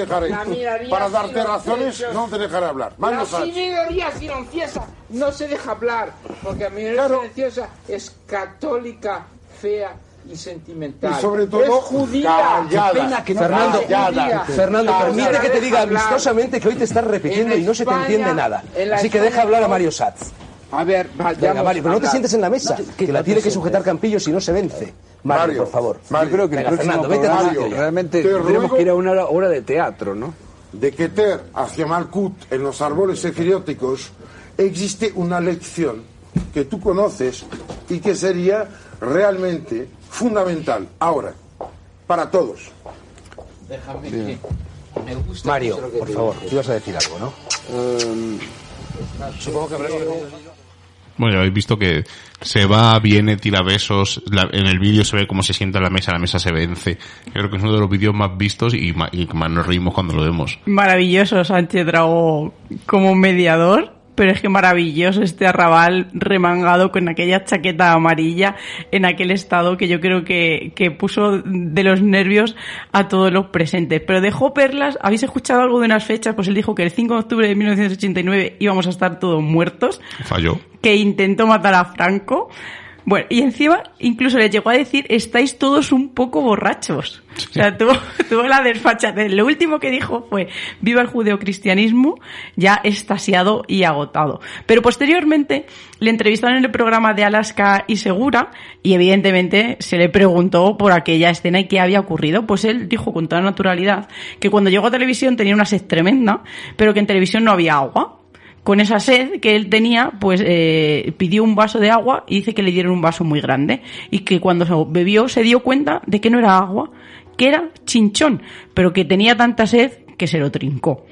Para darte razones, no te dejaré hablar. La Sachs. minoría silenciosa no se deja hablar, porque la minoría silenciosa es católica, fea y sentimental. Y sobre todo, es judía. callada. Qué pena que no Fernando. Fernando, permite que te diga amistosamente que hoy te estás repitiendo En y no se te entiende nada. en Así que deja hablar a Mario Satz. A ver, Venga, Mario, pero no te sientes en la mesa, que la tiene que sujetar Campillo si no se vence. Mario, Mario, por favor. Mario. Yo creo que el Venga, próximo Fernando, programa realmente Te tendremos ruego- que ir a una obra de teatro, ¿no? De Keter hacia Malkut en los árboles efirióticos existe una lección que tú conoces y que sería realmente fundamental ahora para todos. Déjame Bien. que me gusta Mario, por favor, tú ibas a decir algo, ¿no? Supongo que Bueno, ya habéis visto que se va, viene, tira besos. la- en el vídeo se ve cómo se sienta en la mesa, la mesa se vence. Creo que es uno de los vídeos más vistos y, ma- y más nos reímos cuando lo vemos. Maravilloso Sánchez Drago como mediador, pero es que maravilloso este arrabal remangado con aquella chaqueta amarilla en aquel estado que yo creo que, que puso de los nervios a todos los presentes. Pero dejó perlas, ¿habéis escuchado algo de unas fechas? Pues él dijo que el 5 de octubre de 1989 íbamos a estar todos muertos, Falló. que intentó matar a Franco. Bueno, y encima incluso le llegó a decir, estáis todos un poco borrachos. O sea, tuvo, <laughs> tuvo la desfachatez. Lo último que dijo fue, viva el judeocristianismo, ya estasiado y agotado. Pero posteriormente le entrevistaron en el programa de Alaska y Segura y evidentemente se le preguntó por aquella escena y qué había ocurrido. Pues él dijo con toda naturalidad que cuando llegó a televisión tenía una sed tremenda, pero que en televisión no había agua con esa sed que él tenía, pues eh, pidió un vaso de agua y dice que le dieron un vaso muy grande y que cuando se bebió se dio cuenta de que no era agua, que era chinchón, pero que tenía tanta sed que se lo trincó.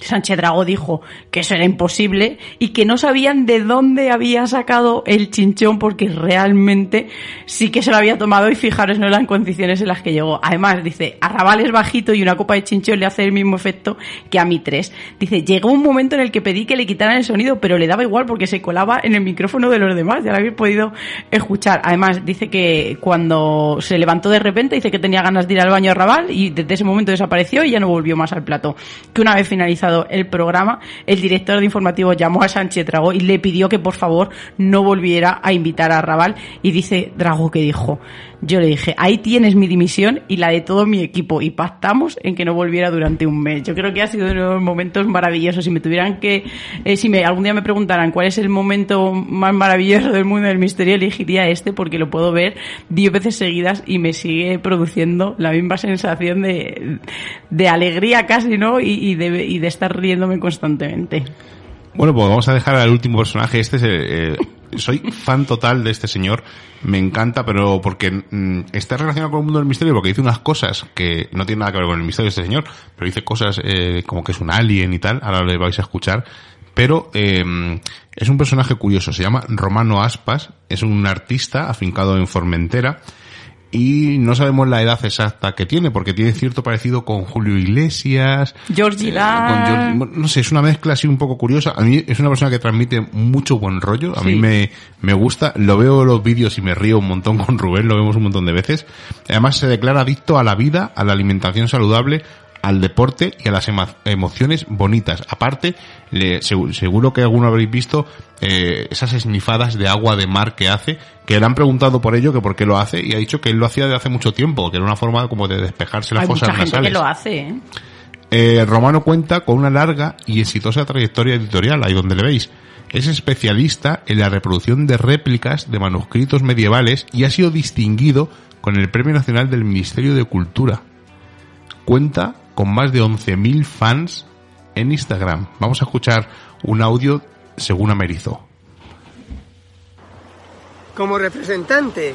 Sánchez Dragó dijo que eso era imposible y que no sabían de dónde había sacado el chinchón porque realmente sí que se lo había tomado y fijaros no eran condiciones en las que llegó. Además, dice, Arrabal es bajito y una copa de chinchón le hace el mismo efecto que a mí tres. Dice, llegó un momento en el que pedí que le quitaran el sonido, pero le daba igual porque se colaba en el micrófono de los demás, ya lo habéis podido escuchar. Además, dice que cuando se levantó de repente, dice que tenía ganas de ir al baño a Arrabal y desde ese momento desapareció y ya no volvió más al plato. Que una vez finalizado el programa, el director de informativo llamó a Sánchez Dragó y le pidió que por favor no volviera a invitar a Raval. Y dice Dragó que dijo, yo le dije, ahí tienes mi dimisión y la de todo mi equipo y pactamos en que no volviera durante un mes. Yo creo que ha sido uno de los momentos maravillosos. Si me tuvieran que, eh, si me algún día me preguntaran cuál es el momento más maravilloso del mundo del misterio, elegiría este porque lo puedo ver diez veces seguidas y me sigue produciendo la misma sensación de, de alegría casi, ¿no? Y, de, y de estar riéndome constantemente. Bueno, pues vamos a dejar al último personaje. Este es, eh, soy fan total de este señor. Me encanta, pero porque mm, está relacionado con el mundo del misterio, porque dice unas cosas que no tienen nada que ver con el misterio de este señor, pero dice cosas eh, como que es un alien y tal. Ahora le vais a escuchar. Pero eh, es un personaje curioso. Se llama Romano Aspas. Es un artista afincado en Formentera y no sabemos la edad exacta que tiene, porque tiene cierto parecido con Julio Iglesias. George eh, con George- bueno, no sé, es una mezcla así un poco curiosa. A mí es una persona que transmite mucho buen rollo. A mí me, me gusta. Lo veo en los vídeos y me río un montón con Rubén, lo vemos un montón de veces. Además se declara adicto a la vida, a la alimentación saludable, al deporte y a las emociones bonitas. Aparte, le- segu- seguro que alguno habréis visto eh, esas esnifadas de agua de mar que hace, que le han preguntado por ello, que por qué lo hace, y ha dicho que él lo hacía de hace mucho tiempo, que era una forma como de despejarse las Hay fosas mucha gente nasales. que lo hace, ¿eh? Eh, Romano cuenta con una larga y exitosa trayectoria editorial, ahí donde le veis. Es especialista en la reproducción de réplicas de manuscritos medievales y ha sido distinguido con el Premio Nacional del Ministerio de Cultura. Cuenta con más de 11.000 fans en Instagram. Vamos a escuchar un audio según Amerizo. Como representante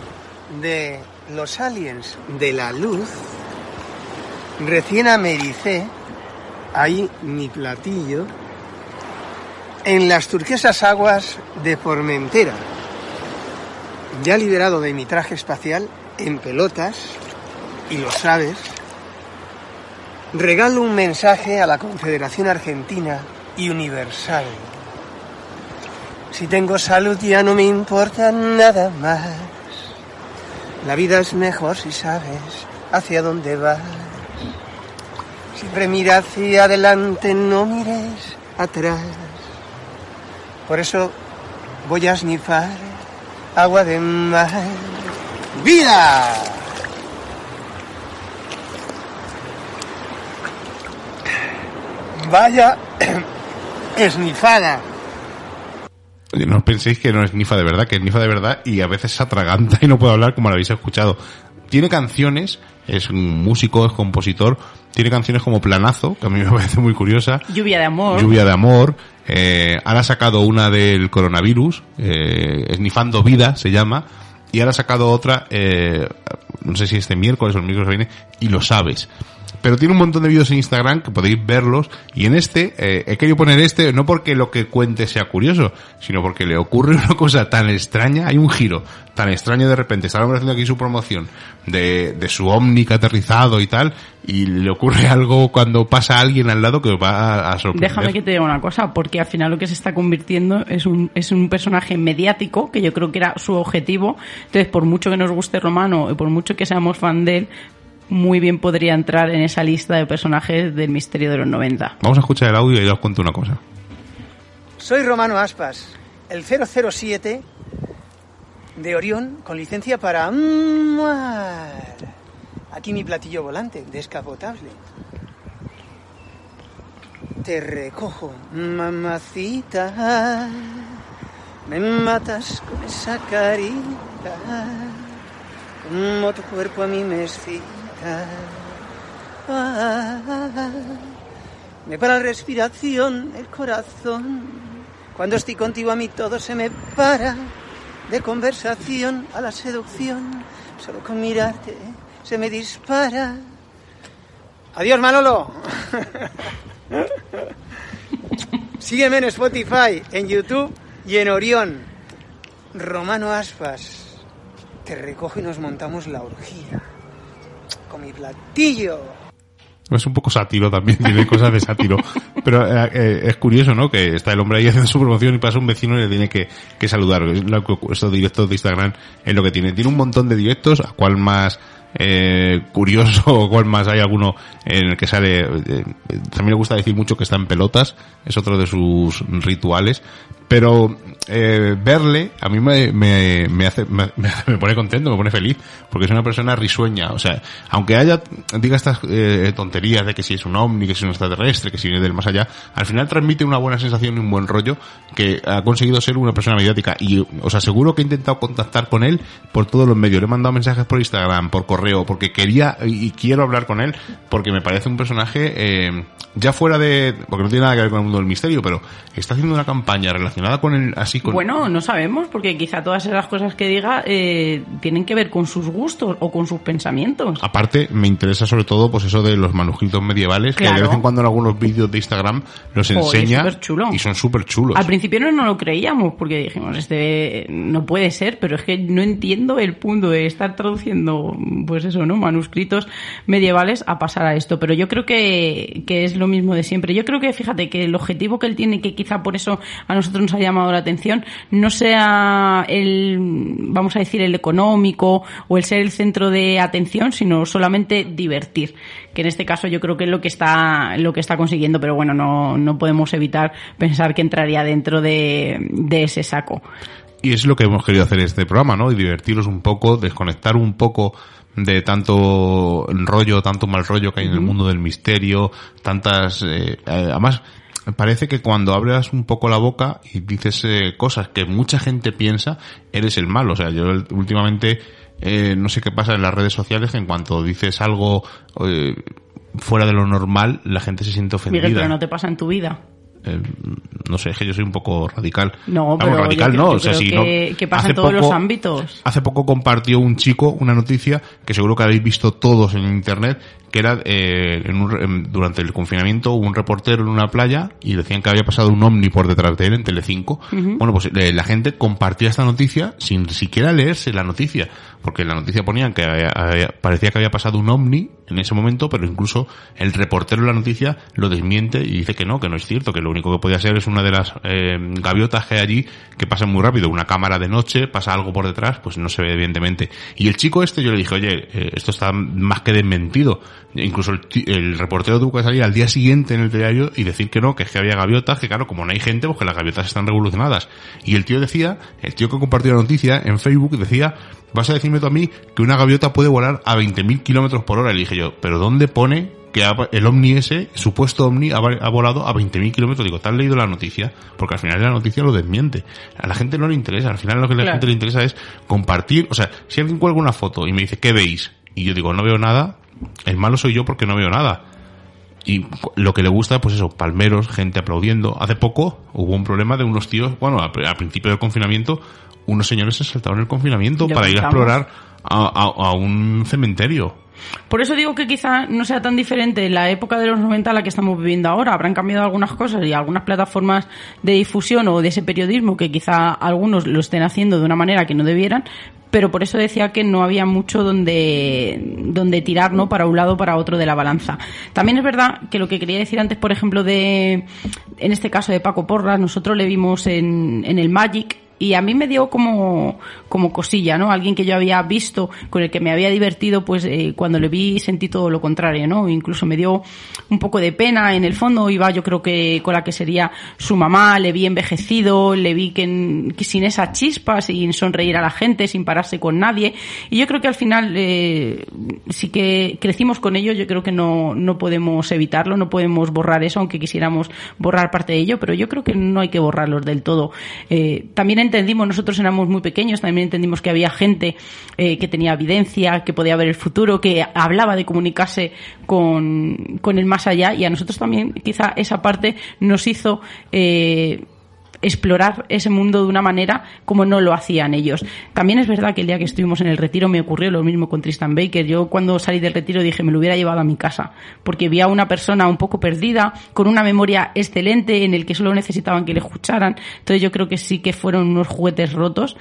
de los aliens de la luz, recién americé ahí mi platillo en las turquesas aguas de Formentera. Ya liberado de mi traje espacial en pelotas, y lo sabes, regalo un mensaje a la Confederación Argentina y Universal. Si tengo salud ya no me importa nada más. La vida es mejor si sabes hacia dónde vas. Siempre mira hacia adelante, no mires atrás. Por eso voy a snifar agua de mar. ¡Vida! Vaya <clears throat> esnifada. Oye, No penséis que no es nifa de verdad, que es nifa de verdad y a veces se atraganta y no puede hablar como lo habéis escuchado. Tiene canciones, es un músico, es compositor, tiene canciones como Planazo, que a mí me <laughs> parece muy curiosa, Lluvia de amor. Lluvia de Amor, eh, ahora ha sacado una del coronavirus, eh, Esnifando Vida se llama, y ahora ha sacado otra, eh, no sé si este miércoles o el miércoles que viene, y lo sabes. Pero tiene un montón de vídeos en Instagram que podéis verlos y en este eh, he querido poner este no porque lo que cuente sea curioso, sino porque le ocurre <laughs> una cosa tan extraña, hay un giro tan extraño de repente, está haciendo aquí su promoción de, de su Omni aterrizado y tal, y le ocurre <laughs> algo cuando pasa alguien al lado que os va a, a sorprender. Déjame que te diga una cosa, porque al final lo que se está convirtiendo es un, es un personaje mediático, que yo creo que era su objetivo. Entonces, por mucho que nos guste Romano y por mucho que seamos fan de él, muy bien podría entrar en esa lista de personajes del misterio de los 90. Vamos a escuchar el audio y ya os cuento una cosa. Soy Romano Aspas, el 007 de Orión con licencia para... Aquí mi platillo volante, descapotable. Te recojo, mamacita. Me matas con esa carita. Como tu cuerpo a mí me excita. Ah, me para la respiración, el corazón. Cuando estoy contigo a mí todo se me para. De conversación a la seducción. Solo con mirarte se me dispara. Adiós, Manolo. <laughs> Sígueme en Spotify, en YouTube y en Orión. Romano Aspas. Te recojo y nos montamos la orgía. Con mi platillo. Es un poco sátiro también, tiene cosas de sátiro. <laughs> Pero eh, eh, es curioso, ¿no? Que está el hombre ahí haciendo su promoción y pasa un vecino y le tiene que, que saludar. Es lo que- Estos directos de Instagram es lo que tiene. Tiene un montón de directos, a cuál más eh, curioso <laughs> o cuál más hay alguno en el que sale. eh, también le gusta decir mucho que está en pelotas, es otro de sus rituales. Pero eh, verle a mí me, me, me hace me, <laughs> me pone contento, me pone feliz, porque es una persona risueña. O sea, aunque haya diga estas eh, tonterías de que si es un ovni, que si es un extraterrestre, que si viene del más allá, al final transmite una buena sensación y un buen rollo que ha conseguido ser una persona mediática. Y os aseguro que he intentado contactar con él por todos los medios. Le he mandado mensajes por Instagram, por correo, porque quería y quiero hablar con él, porque me parece un personaje eh, ya fuera de, porque no tiene nada que ver con el mundo del misterio, pero está haciendo una campaña relacionada con el así con Bueno, no sabemos, porque quizá todas esas cosas que diga eh, tienen que ver con sus gustos o con sus pensamientos. Aparte, me interesa sobre todo pues eso de los manuscritos medievales, que de vez en cuando en algunos vídeos de Instagram los Joder, enseña y son súper chulos. Al principio no, no lo creíamos, porque dijimos, este no puede ser, pero es que no entiendo el punto de estar traduciendo, pues eso, ¿no? Manuscritos medievales a pasar a esto. Pero yo creo que, que es lo mismo de siempre. Yo creo que, fíjate, que el objetivo que él tiene, que quizá por eso a nosotros nos ha llamado la atención, no sea el, vamos a decir, el económico o el ser el centro de atención, sino solamente divertir. Que en este caso yo creo que es lo que está, lo que está consiguiendo, pero bueno, no, no podemos evitar pensar que entraría dentro de, de ese saco. Y es lo que hemos querido hacer en este programa, ¿no? Y divertiros un poco, desconectar un poco de tanto rollo, tanto mal rollo que hay en el mundo del misterio, tantas... eh, eh, además, parece que cuando abres un poco la boca y dices eh, cosas que mucha gente piensa, eres el malo. O sea, yo últimamente eh, no sé qué pasa en las redes sociales, que en cuanto dices algo eh, fuera de lo normal, la gente se siente ofendida. Miguel, pero no te pasa en tu vida. Eh, no sé, es que yo soy un poco radical. No, Vamos, pero radical yo, no, yo o sea, si que, no- que pasa en todos los ámbitos. Hace poco compartió un chico una noticia que seguro que habéis visto todos en internet, que era eh, en un en- durante el confinamiento hubo un reportero en una playa y decían que había pasado un ovni por detrás de él en Telecinco. Ujú. Bueno, pues eh, la gente compartía esta noticia sin siquiera leerse la noticia, porque en la noticia ponían que había- había- parecía que había pasado un ovni en ese momento, pero incluso el reportero de la noticia lo desmiente y dice que no, que no es cierto, que lo único que podía ser es una de las eh, gaviotas que hay allí que pasan muy rápido, una cámara de noche, pasa algo por detrás, pues no se ve evidentemente. Y el chico este yo le dije, oye, eh, esto está más que desmentido. Incluso el, el reportero tuvo que salir al día siguiente en el diario y decir que no, que es que había gaviotas, que claro, como no hay gente, pues que las gaviotas están revolucionadas. Y el tío decía, el tío que compartió la noticia en Facebook decía, vas a decirme tú a mí que una gaviota puede volar a 20.000 kilómetros por hora. Y le dije yo, pero ¿dónde pone que el ovni ese, supuesto ovni, ha, ha volado a 20.000 kilómetros? Digo, ¿te has leído la noticia? Porque al final la noticia lo desmiente. A la gente no le interesa. Al final lo que a la Claro. gente le interesa es compartir. O sea, si alguien cuelga una foto y me dice, ¿qué veis? Y yo digo, no veo nada, el malo soy yo porque no veo nada. Y lo que le gusta, pues eso, palmeros, gente aplaudiendo. Hace poco hubo un problema de unos tíos, bueno, a- al principio del confinamiento, unos señores se saltaron el confinamiento para ir a explorar a, a- a un cementerio. Por eso digo que quizá no sea tan diferente la época de los 90 a la que estamos viviendo ahora. Habrán cambiado algunas cosas y algunas plataformas de difusión o de ese periodismo que quizá algunos lo estén haciendo de una manera que no debieran, pero por eso decía que no había mucho donde, donde tirar, ¿no? Para un lado o para otro de la balanza. También es verdad que lo que quería decir antes, por ejemplo, de, en este caso de Paco Porras, nosotros le vimos en, en el Magic, y a mí me dio como, como cosilla, ¿no? Alguien que yo había visto, con el que me había divertido, pues eh, cuando le vi sentí todo lo contrario, ¿no? Incluso me dio un poco de pena en el fondo, iba yo creo que con la que sería su mamá, le vi envejecido, le vi que, que sin esa chispa, sin sonreír a la gente, sin pararse con nadie, y yo creo que al final eh, sí que crecimos con ello, yo creo que no, no podemos evitarlo, no podemos borrar eso, aunque quisiéramos borrar parte de ello, pero yo creo que no hay que borrarlos del todo. Eh, también entendimos, nosotros éramos muy pequeños, también entendimos que había gente eh, que tenía evidencia, que podía ver el futuro, que hablaba de comunicarse con, con el más allá y a nosotros también quizá esa parte nos hizo eh, explorar ese mundo de una manera como no lo hacían ellos. También es verdad que el día que estuvimos en el retiro me ocurrió lo mismo con Tristan Baker. Yo cuando salí del retiro dije me lo hubiera llevado a mi casa, porque vi a una persona un poco perdida, con una memoria excelente en el que solo necesitaban que le escucharan. Entonces yo creo que sí que fueron unos juguetes rotos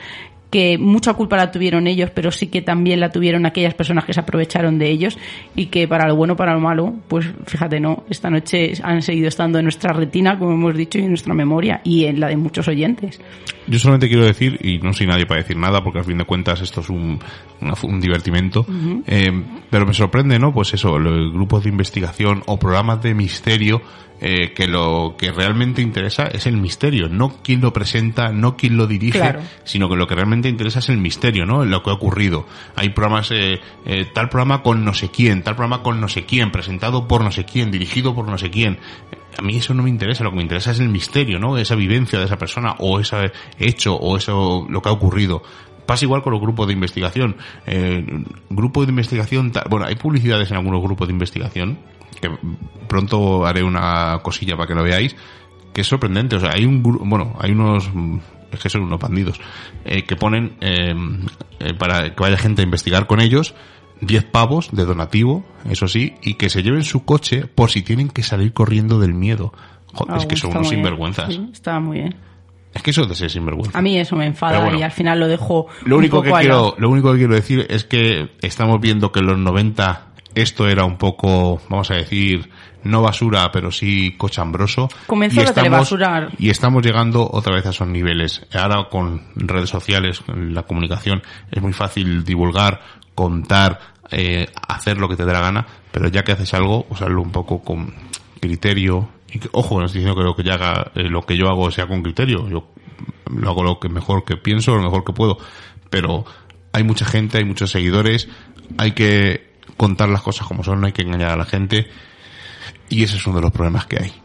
que mucha culpa la tuvieron ellos, pero sí que también la tuvieron aquellas personas que se aprovecharon de ellos y que para lo bueno, para lo malo, pues fíjate, no, esta noche han seguido estando en nuestra retina, como hemos dicho, y en nuestra memoria y en la de muchos oyentes. Yo solamente quiero decir, y no soy nadie para decir nada, porque al fin de cuentas esto es un, una- un divertimento, eh, pero me sorprende, ¿no? Pues eso, los grupos de investigación o programas de misterio, eh, que lo que realmente interesa es el misterio, no quién lo presenta, no quién lo dirige, Claro. sino que lo que realmente interesa es el misterio, ¿no? Lo que ha ocurrido. Hay programas, eh, eh, tal programa con no sé quién, tal programa con no sé quién, presentado por no sé quién, dirigido por no sé quién. A mí eso no me interesa, lo que me interesa es el misterio, ¿no? Esa vivencia de esa persona o ese hecho o eso, lo que ha ocurrido. Pasa igual con los grupos de investigación. Eh, grupo de investigación, bueno, hay publicidades en algunos grupos de investigación, que pronto haré una cosilla para que lo veáis, que es sorprendente. O sea, hay un bueno, hay unos, es que son unos bandidos, eh, que ponen eh, eh, para que vaya gente a investigar con ellos 10 pavos de donativo, eso sí, y que se lleven su coche por si tienen que salir corriendo del miedo. Joder, Ah, es que son unos sinvergüenzas. Sí, está muy bien. Es que eso es de ser sinvergüenza. A mí eso me enfada bueno. y al final lo dejo Lo único que poco quiero, lo único que quiero decir es que estamos viendo que en los 90 esto era un poco, vamos a decir, no basura, pero sí cochambroso. Comenzó Y la telebasura. Y estamos llegando otra vez a esos niveles. Ahora con redes sociales, la comunicación, es muy fácil divulgar, contar, eh, hacer lo que te dé la gana, pero ya que haces algo, hazlo un poco con criterio. Y que, ojo, no estoy diciendo que lo que yo haga, eh, lo que yo hago sea con criterio. Yo lo hago lo que mejor que pienso, lo mejor que puedo. Pero hay mucha gente, hay muchos seguidores, hay que contar las cosas como son, no hay que engañar a la gente. Y ese es uno de los problemas que hay.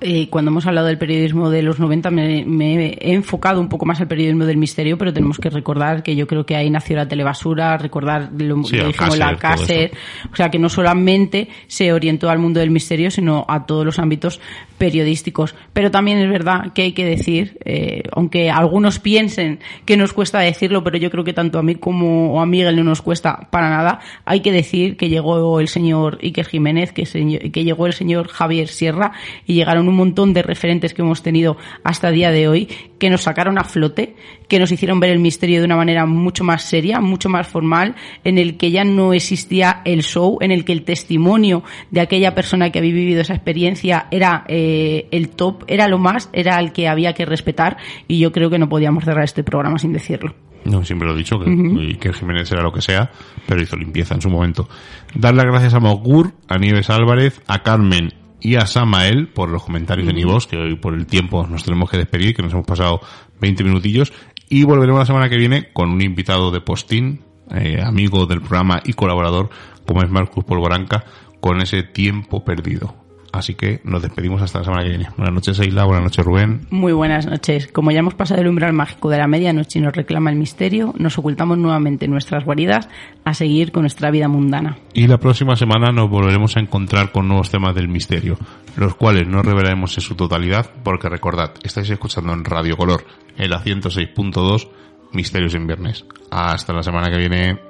Eh, cuando hemos hablado del periodismo de los 90 me, me he enfocado un poco más al periodismo del misterio, pero tenemos que recordar que yo creo que ahí nació la telebasura, recordar lo, Sí, dijimos, la Cácer, o sea que no solamente se orientó al mundo del misterio, sino a todos los ámbitos periodísticos. Pero también es verdad que hay que decir, eh, aunque algunos piensen que nos cuesta decirlo, pero yo creo que tanto a mí como a Miguel no nos cuesta para nada, hay que decir que llegó el señor Iker Jiménez, que, señor- que llegó el señor Javier Sierra y llegaron un montón de referentes que hemos tenido hasta el día de hoy que nos sacaron a flote, que nos hicieron ver el misterio de una manera mucho más seria, mucho más formal, en el que ya no existía el show, en el que el testimonio de aquella persona que había vivido esa experiencia era eh, el top, era lo más, era el que había que respetar y yo creo que no podíamos cerrar este programa sin decirlo. No, siempre lo he dicho, que, y que Jiménez era lo que sea, pero hizo limpieza en su momento. Dar las gracias a Mogur, a Nieves Álvarez, a Carmen y a Samael por los comentarios de Nivos, que hoy por el tiempo nos tenemos que despedir, que nos hemos pasado 20 minutillos, y volveremos la semana que viene con un invitado de postín, eh, amigo del programa y colaborador, como es Marcus Polvoranca, con ese tiempo perdido. Así que nos despedimos hasta la semana que viene. Buenas noches, Eila, buenas noches, Rubén. Muy buenas noches. Como ya hemos pasado el umbral mágico de la medianoche y nos reclama el misterio, nos ocultamos nuevamente en nuestras guaridas a seguir con nuestra vida mundana. Y la próxima semana nos volveremos a encontrar con nuevos temas del misterio, los cuales no revelaremos en su totalidad, porque recordad, estáis escuchando en Radio Color, en la 106.2, Misterios en Viernes. Hasta la semana que viene.